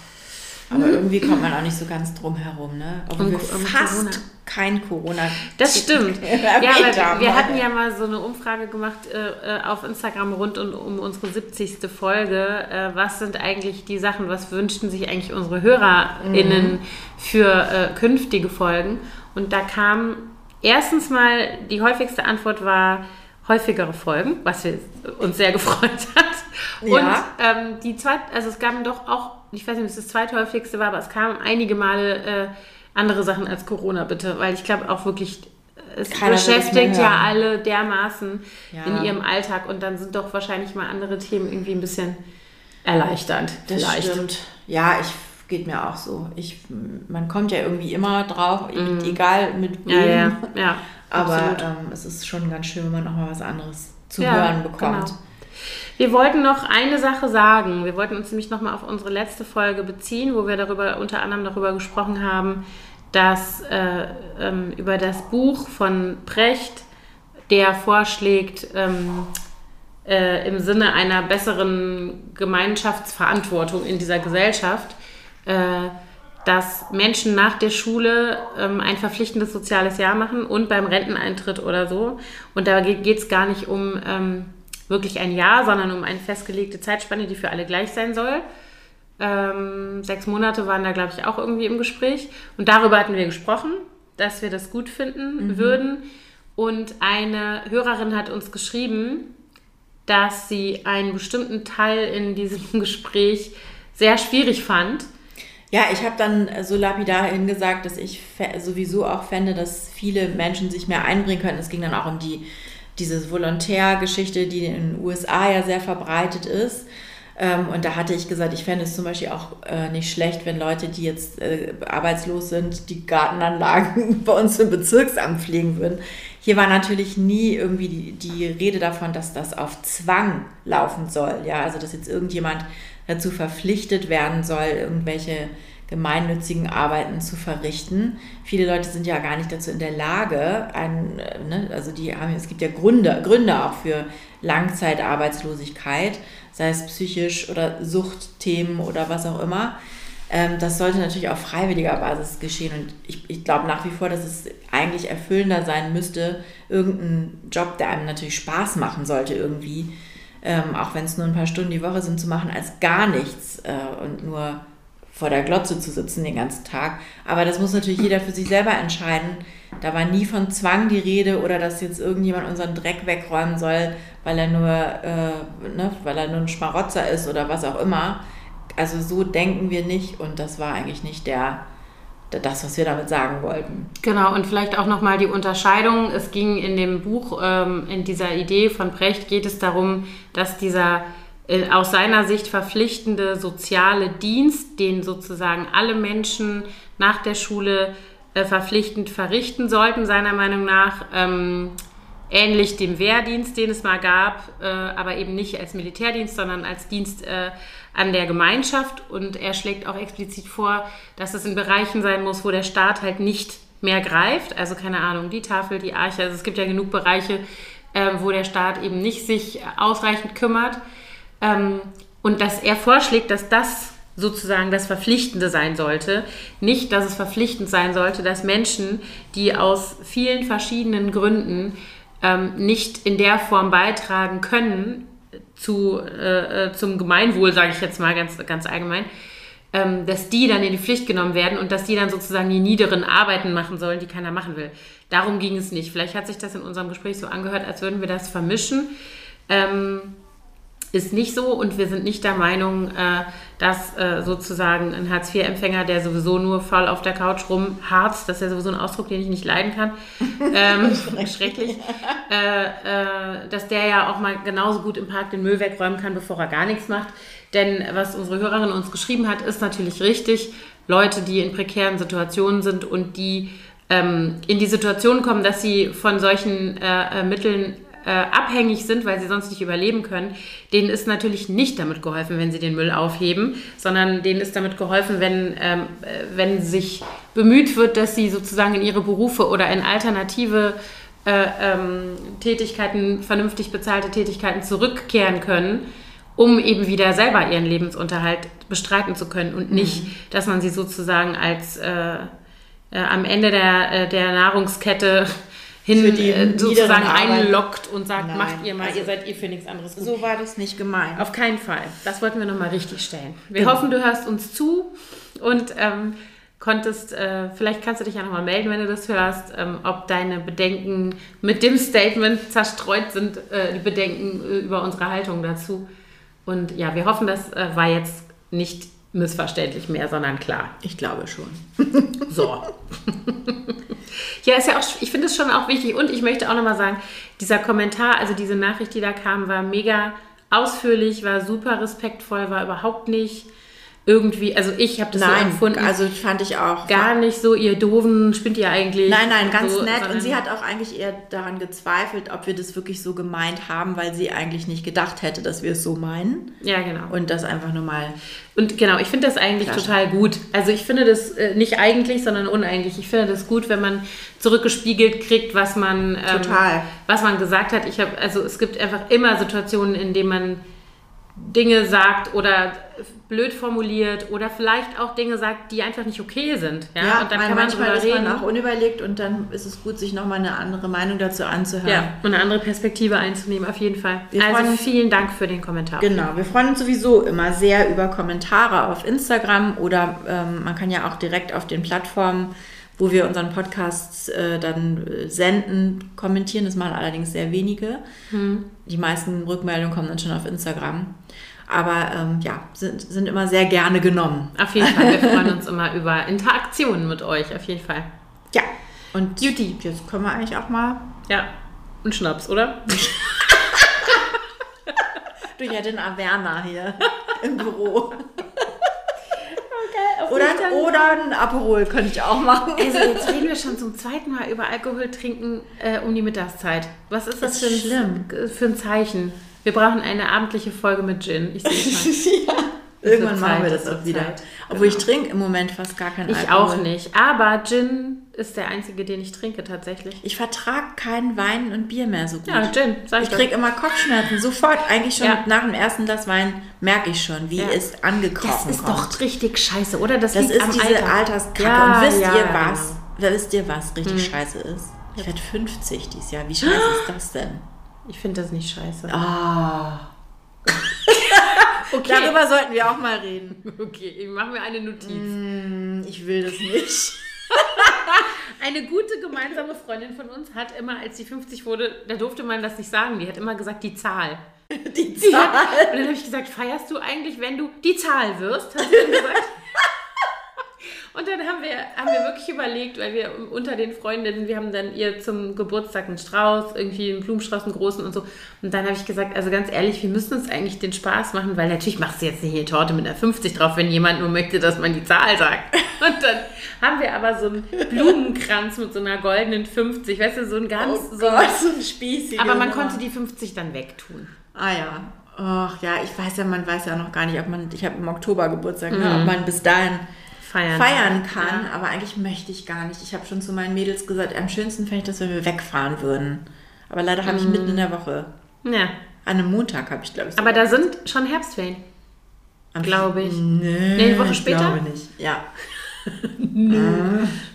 Aber mhm. irgendwie kommt man auch nicht so ganz drum herum, ne? Obwohl um, wir um fast Corona. kein Corona. Das stimmt. ja, wir, wir hatten ja mal so eine Umfrage gemacht äh, äh auf Instagram rund um, um unsere 70. Folge. Äh, was sind eigentlich die Sachen, was wünschten sich eigentlich unsere HörerInnen mhm. für äh, künftige Folgen? Und da kam erstens mal, die häufigste Antwort war häufigere Folgen, was wir, uns sehr gefreut hat. Und ja. ähm, die zweite, also es gab doch auch ich weiß nicht, ob es das zweithäufigste war, aber es kamen einige Male äh, andere Sachen als Corona, bitte, weil ich glaube auch wirklich, es Keiner beschäftigt ja alle dermaßen ja. in ihrem Alltag und dann sind doch wahrscheinlich mal andere Themen irgendwie ein bisschen erleichternd. Das vielleicht. stimmt. Ja, ich geht mir auch so. Ich, man kommt ja irgendwie immer drauf, mm. egal mit wem. Ja, ja, ja Aber ähm, es ist schon ganz schön, wenn man nochmal was anderes zu ja, hören bekommt. Genau. Wir wollten noch eine Sache sagen. Wir wollten uns nämlich nochmal auf unsere letzte Folge beziehen, wo wir darüber unter anderem darüber gesprochen haben, dass äh, ähm, über das Buch von Precht, der vorschlägt, ähm, äh, im Sinne einer besseren Gemeinschaftsverantwortung in dieser Gesellschaft, äh, dass Menschen nach der Schule ähm, ein verpflichtendes soziales Jahr machen und beim Renteneintritt oder so. Und da geht es gar nicht um ähm, wirklich ein Jahr, sondern um eine festgelegte Zeitspanne, die für alle gleich sein soll. Ähm, sechs Monate waren da, glaube ich, auch irgendwie im Gespräch. Und darüber hatten wir gesprochen, dass wir das gut finden mhm. würden. Und eine Hörerin hat uns geschrieben, dass sie einen bestimmten Teil in diesem Gespräch sehr schwierig fand. Ja, ich habe dann so lapidar hingesagt, dass ich sowieso auch fände, dass viele Menschen sich mehr einbringen können. Es ging dann auch um die diese Volontärgeschichte, die in den USA ja sehr verbreitet ist. Ähm, und da hatte ich gesagt, ich fände es zum Beispiel auch äh, nicht schlecht, wenn Leute, die jetzt äh, arbeitslos sind, die Gartenanlagen bei uns im Bezirksamt pflegen würden. Hier war natürlich nie irgendwie die, die Rede davon, dass das auf Zwang laufen soll. Ja, also dass jetzt irgendjemand dazu verpflichtet werden soll, irgendwelche gemeinnützigen Arbeiten zu verrichten. Viele Leute sind ja gar nicht dazu in der Lage, ein, ne, also die haben, es gibt ja Gründe, Gründe auch für Langzeitarbeitslosigkeit, sei es psychisch oder Suchtthemen oder was auch immer. Ähm, das sollte natürlich auf freiwilliger Basis geschehen und ich, ich glaube nach wie vor, dass es eigentlich erfüllender sein müsste, irgendeinen Job, der einem natürlich Spaß machen sollte irgendwie, ähm, auch wenn es nur ein paar Stunden die Woche sind, zu machen, als gar nichts äh, und nur vor der Glotze zu sitzen den ganzen Tag. Aber das muss natürlich jeder für sich selber entscheiden. Da war nie von Zwang die Rede oder dass jetzt irgendjemand unseren Dreck wegräumen soll, weil er nur, äh, ne, weil er nur ein Schmarotzer ist oder was auch immer. Also so denken wir nicht und das war eigentlich nicht der, das, was wir damit sagen wollten. Genau, und vielleicht auch nochmal die Unterscheidung. Es ging in dem Buch, ähm, in dieser Idee von Brecht, geht es darum, dass dieser aus seiner Sicht verpflichtende soziale Dienst, den sozusagen alle Menschen nach der Schule äh, verpflichtend verrichten sollten, seiner Meinung nach. Ähm, ähnlich dem Wehrdienst, den es mal gab, äh, aber eben nicht als Militärdienst, sondern als Dienst äh, an der Gemeinschaft. Und er schlägt auch explizit vor, dass es in Bereichen sein muss, wo der Staat halt nicht mehr greift. Also keine Ahnung, die Tafel, die Arche. Also es gibt ja genug Bereiche, äh, wo der Staat eben nicht sich ausreichend kümmert. Ähm, und dass er vorschlägt, dass das sozusagen das Verpflichtende sein sollte. Nicht, dass es verpflichtend sein sollte, dass Menschen, die aus vielen verschiedenen Gründen ähm, nicht in der Form beitragen können zu, äh, äh zum Gemeinwohl, sage ich jetzt mal ganz, ganz allgemein, ähm, dass die dann in die Pflicht genommen werden und dass die dann sozusagen die niederen Arbeiten machen sollen, die keiner machen will. Darum ging es nicht. Vielleicht hat sich das in unserem Gespräch so angehört, als würden wir das vermischen. Ähm, ist nicht so und wir sind nicht der Meinung, äh, dass äh, sozusagen ein Hartz-IV-Empfänger, der sowieso nur faul auf der Couch rumharzt, das ist ja sowieso ein Ausdruck, den ich nicht leiden kann, ähm, schrecklich, äh, äh, dass der ja auch mal genauso gut im Park den Müll wegräumen kann, bevor er gar nichts macht. Denn was unsere Hörerin uns geschrieben hat, ist natürlich richtig. Leute, die in prekären Situationen sind und die ähm, in die Situation kommen, dass sie von solchen äh, äh Mitteln äh, abhängig sind, weil sie sonst nicht überleben können, denen ist natürlich nicht damit geholfen, wenn sie den Müll aufheben, sondern denen ist damit geholfen, wenn, ähm, äh, wenn sich bemüht wird, dass sie sozusagen in ihre Berufe oder in alternative äh, ähm, Tätigkeiten, vernünftig bezahlte Tätigkeiten zurückkehren können um eben wieder selber ihren Lebensunterhalt bestreiten zu können und nicht, mhm. dass man sie sozusagen als äh, äh, am Ende der, äh, der Nahrungskette hin äh, sozusagen einloggt und sagt, Nein. macht ihr mal, also, ihr seid ihr für nichts anderes gut. So war das nicht gemeint. Auf keinen Fall. Das wollten wir nochmal richtig stellen. Wir genau. hoffen, du hörst uns zu und ähm, konntest, äh, vielleicht kannst du dich ja nochmal melden, wenn du das hörst, ähm, ob deine Bedenken mit dem Statement zerstreut sind, äh, die Bedenken äh, über unsere Haltung dazu. Und ja, wir hoffen, das äh, war jetzt nicht missverständlich mehr, sondern klar. Ich glaube schon. so. ja, ist ja auch, ich finde es schon auch wichtig. Und ich möchte auch nochmal sagen, dieser Kommentar, also diese Nachricht, die da kam, war mega ausführlich, war super respektvoll, war überhaupt nicht irgendwie, also ich habe das nein, so empfunden. Also fand ich auch. Gar nicht so, ihr Doofen, spinnt ihr eigentlich. Nein, nein, ganz so, nett. Und sie hat auch eigentlich eher daran gezweifelt, ob wir das wirklich so gemeint haben, weil sie eigentlich nicht gedacht hätte, dass wir es so meinen. Ja, genau. Und das einfach nur mal. Und genau, ich finde das eigentlich Klar. total gut. Also ich finde das äh, nicht eigentlich, sondern uneigentlich. Ich finde das gut, wenn man zurückgespiegelt kriegt, was man, ähm, was man gesagt hat. Ich habe, also es gibt einfach immer Situationen, in denen man Dinge sagt oder blöd formuliert oder vielleicht auch Dinge sagt, die einfach nicht okay sind. Ja, ja und dann kann man manchmal ist reden. man auch unüberlegt und dann ist es gut, sich nochmal eine andere Meinung dazu anzuhören. Ja, und eine andere Perspektive einzunehmen, auf jeden Fall. Wir also freuen, vielen Dank für den Kommentar. Genau, wir freuen uns sowieso immer sehr über Kommentare auf Instagram oder ähm, man kann ja auch direkt auf den Plattformen wo wir unseren Podcast äh, dann äh, senden, kommentieren. Das machen allerdings sehr wenige. Hm. Die meisten Rückmeldungen kommen dann schon auf Instagram. Aber ähm, ja, sind, sind immer sehr gerne genommen. Auf jeden Fall. Wir freuen uns immer über Interaktionen mit euch, auf jeden Fall. Ja. Und Judy, jetzt können wir eigentlich auch mal. Ja. Und Schnaps, oder? du ja den Averna hier im Büro. Okay, oder, ein, oder ein Aperol könnte ich auch machen. Also jetzt reden wir schon zum zweiten Mal über Alkohol trinken äh, um die Mittagszeit. Was ist das, das ist für, ein, für ein Zeichen? Wir brauchen eine abendliche Folge mit Gin. Ich sehe ja. Irgendwann machen wir das auch wieder. Zeit. Obwohl genau. ich trinke im Moment fast gar keinen Alkohol. Ich auch nicht. Aber Gin ist der einzige, den ich trinke tatsächlich. Ich vertrage keinen Wein und Bier mehr so gut. Ja, Gin. Sag ich ich kriege immer Kopfschmerzen. Sofort. Eigentlich schon ja. nach dem ersten Glas Wein merke ich schon, wie ja. es angekrochen Das ist kommt. doch richtig scheiße, oder? Das, das ist diese Alter. Alterskacke. Ja, und wisst ihr was? Genau. Wisst ihr was richtig hm. scheiße ist? Ich werde 50 dieses Jahr. Wie scheiße ist das denn? Ich finde das nicht scheiße. Ah. okay. Darüber sollten wir auch mal reden. Okay, ich mache mir eine Notiz. Mm, ich will das nicht. eine gute gemeinsame Freundin von uns hat immer, als sie 50 wurde, da durfte man das nicht sagen, die hat immer gesagt, die Zahl. Die Zahl. Hat, und dann habe ich gesagt, feierst du eigentlich, wenn du die Zahl wirst? Hat sie dann gesagt. Und dann haben wir, haben wir wirklich überlegt, weil wir unter den Freundinnen, wir haben dann ihr zum Geburtstag einen Strauß, irgendwie einen Blumenstrauß, einen großen und so. Und dann habe ich gesagt, also ganz ehrlich, wir müssen uns eigentlich den Spaß machen, weil natürlich machst du jetzt nicht eine Torte mit einer 50 drauf, wenn jemand nur möchte, dass man die Zahl sagt. Und dann haben wir aber so einen Blumenkranz mit so einer goldenen 50, weißt du, so ein ganz... Oh so, Gott, so ein spießiger. Aber man konnte die 50 dann wegtun. Ah ja. Ach ja, ich weiß ja, man weiß ja noch gar nicht, ob man, ich habe im Oktober Geburtstag, ne, mhm. ne, ob man bis dahin feiern, feiern kann. Ja. Aber eigentlich möchte ich gar nicht. Ich habe schon zu meinen Mädels gesagt, am schönsten fände ich das, wenn wir wegfahren würden. Aber leider habe ich mm. mitten in der Woche. Ja. An einem Montag habe ich, glaube ich. Aber da sind schon Herbstferien. Glaube ich. Nee, nee, eine Woche später? Ich glaube nicht. Ja.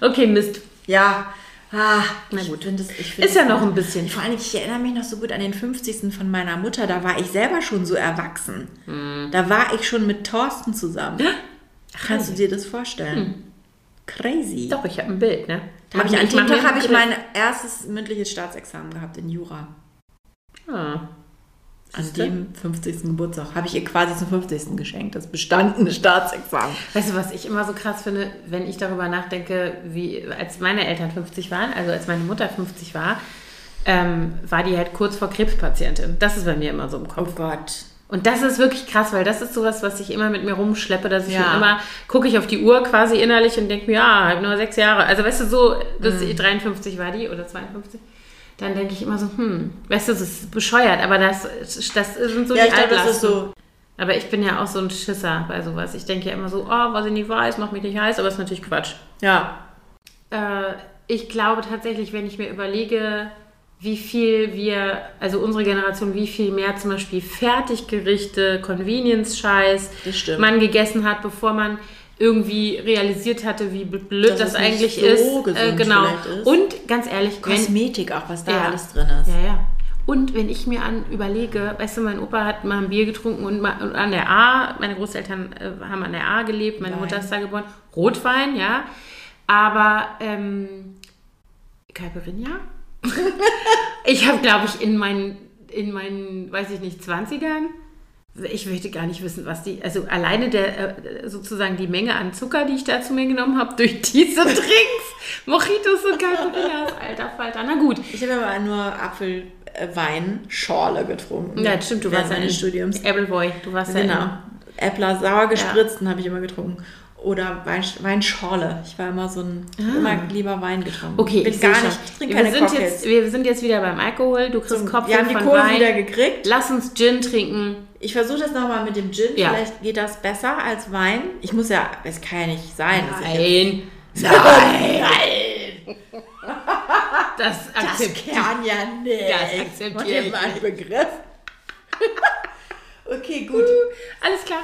okay, Mist. Ja. Ah, na gut. Das, ist ja noch ein bisschen. Vor allem, ich erinnere mich noch so gut an den 50. von meiner Mutter. Da war ich selber schon so erwachsen. Mm. Da war ich schon mit Thorsten zusammen. Kannst du dir das vorstellen? Hm. Crazy. Doch, ich habe ein Bild, ne? Da hab ich, an dem Tag habe ich mein erstes mündliches Staatsexamen gehabt in Jura. Ah. An dem 50. Geburtstag habe ich ihr quasi zum 50. geschenkt, das bestandene Staatsexamen. Weißt du, was ich immer so krass finde, wenn ich darüber nachdenke, wie als meine Eltern 50 waren, also als meine Mutter 50 war, ähm, war die halt kurz vor Krebspatientin. Das ist bei mir immer so im Kopf. Oh Gott. Und das ist wirklich krass, weil das ist sowas, was ich immer mit mir rumschleppe, dass ich Ja. immer gucke ich auf die Uhr quasi innerlich und denke mir, ja, ich habe nur sechs Jahre. Also weißt du, so, dass Mhm. 53 war die oder 52. Dann denke ich immer so, hm, weißt du, das ist bescheuert, aber das, das sind so Ja, die ich glaube, das ist so. Aber ich bin ja auch so ein Schisser bei sowas. Ich denke ja immer so, oh, was ich nicht weiß, macht mich nicht heiß, aber das ist natürlich Quatsch. Ja. Äh, ich glaube tatsächlich, wenn ich mir überlege, wie viel wir, also unsere Generation, wie viel mehr zum Beispiel Fertiggerichte, Convenience-Scheiß man gegessen hat, bevor man irgendwie realisiert hatte, wie blöd Dass das eigentlich so ist. gesund genau. ist. Und ganz ehrlich, wenn, Kosmetik auch, was da Ja. alles drin ist. ja, ja. Und wenn ich mir an überlege, weißt du, mein Opa hat mal ein Bier getrunken und, mal, und an der A, meine Großeltern äh, haben an der A gelebt, meine Wein. Mutter ist da geboren, Rotwein, ja. Aber ähm, Caipirinha? ich habe, glaube ich, in meinen, in meinen, weiß ich nicht, 20ern, ich möchte gar nicht wissen, was die, also alleine der, äh, sozusagen die Menge an Zucker, die ich da zu mir genommen habe, durch diese Drinks, Mojitos und Caipirinhas, alter Falter, na gut. Ich habe aber nur Apfelweinschorle getrunken. Ja, stimmt, du warst ja in Studiums. Appleboy, du warst ja Genau. Äppler sauer gespritzt Ja. habe ich immer getrunken. Oder Wein, Weinschorle. Ich war immer so ein, Ah. immer lieber Wein getrunken. Okay, bin ich gar nicht, ich trinke wir keine sind Cocktails. jetzt, Wir sind jetzt wieder beim Alkohol, du kriegst Kopf wir haben die Wein. wieder gekriegt. Lass uns Gin trinken. Ich versuche das nochmal mit dem Gin. Ja. Vielleicht geht das besser als Wein. Ich muss ja, es kann ja nicht sein. ich Nein. Nein. Das Das akzeptiere kann ja nicht. Das einen Begriff. Okay, gut. Alles klar.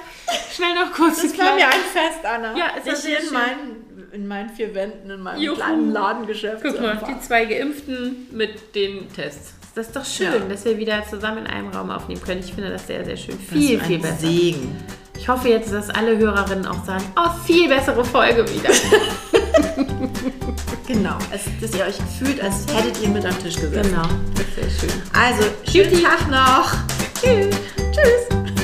Schnell noch kurz. Das war mir ein Fest, Anna. Ja, es ich sehr in meinen, in meinen vier Wänden, in meinem Juhu. kleinen Ladengeschäft. Guck mal, die zwei Geimpften mit den Tests. Das ist doch schön, Ja. dass wir wieder zusammen in einem Raum aufnehmen können. Ich finde das sehr, sehr schön. Viel, ist viel besser. Segen. Ich hoffe jetzt, dass alle Hörerinnen auch sagen, oh, viel bessere Folge wieder. Genau. Es, dass ihr euch fühlt, als hättet ihr mit am Tisch gesessen. genau, das ist sehr schön. Also, schönen. Tag noch. Tschüss. Tschüss.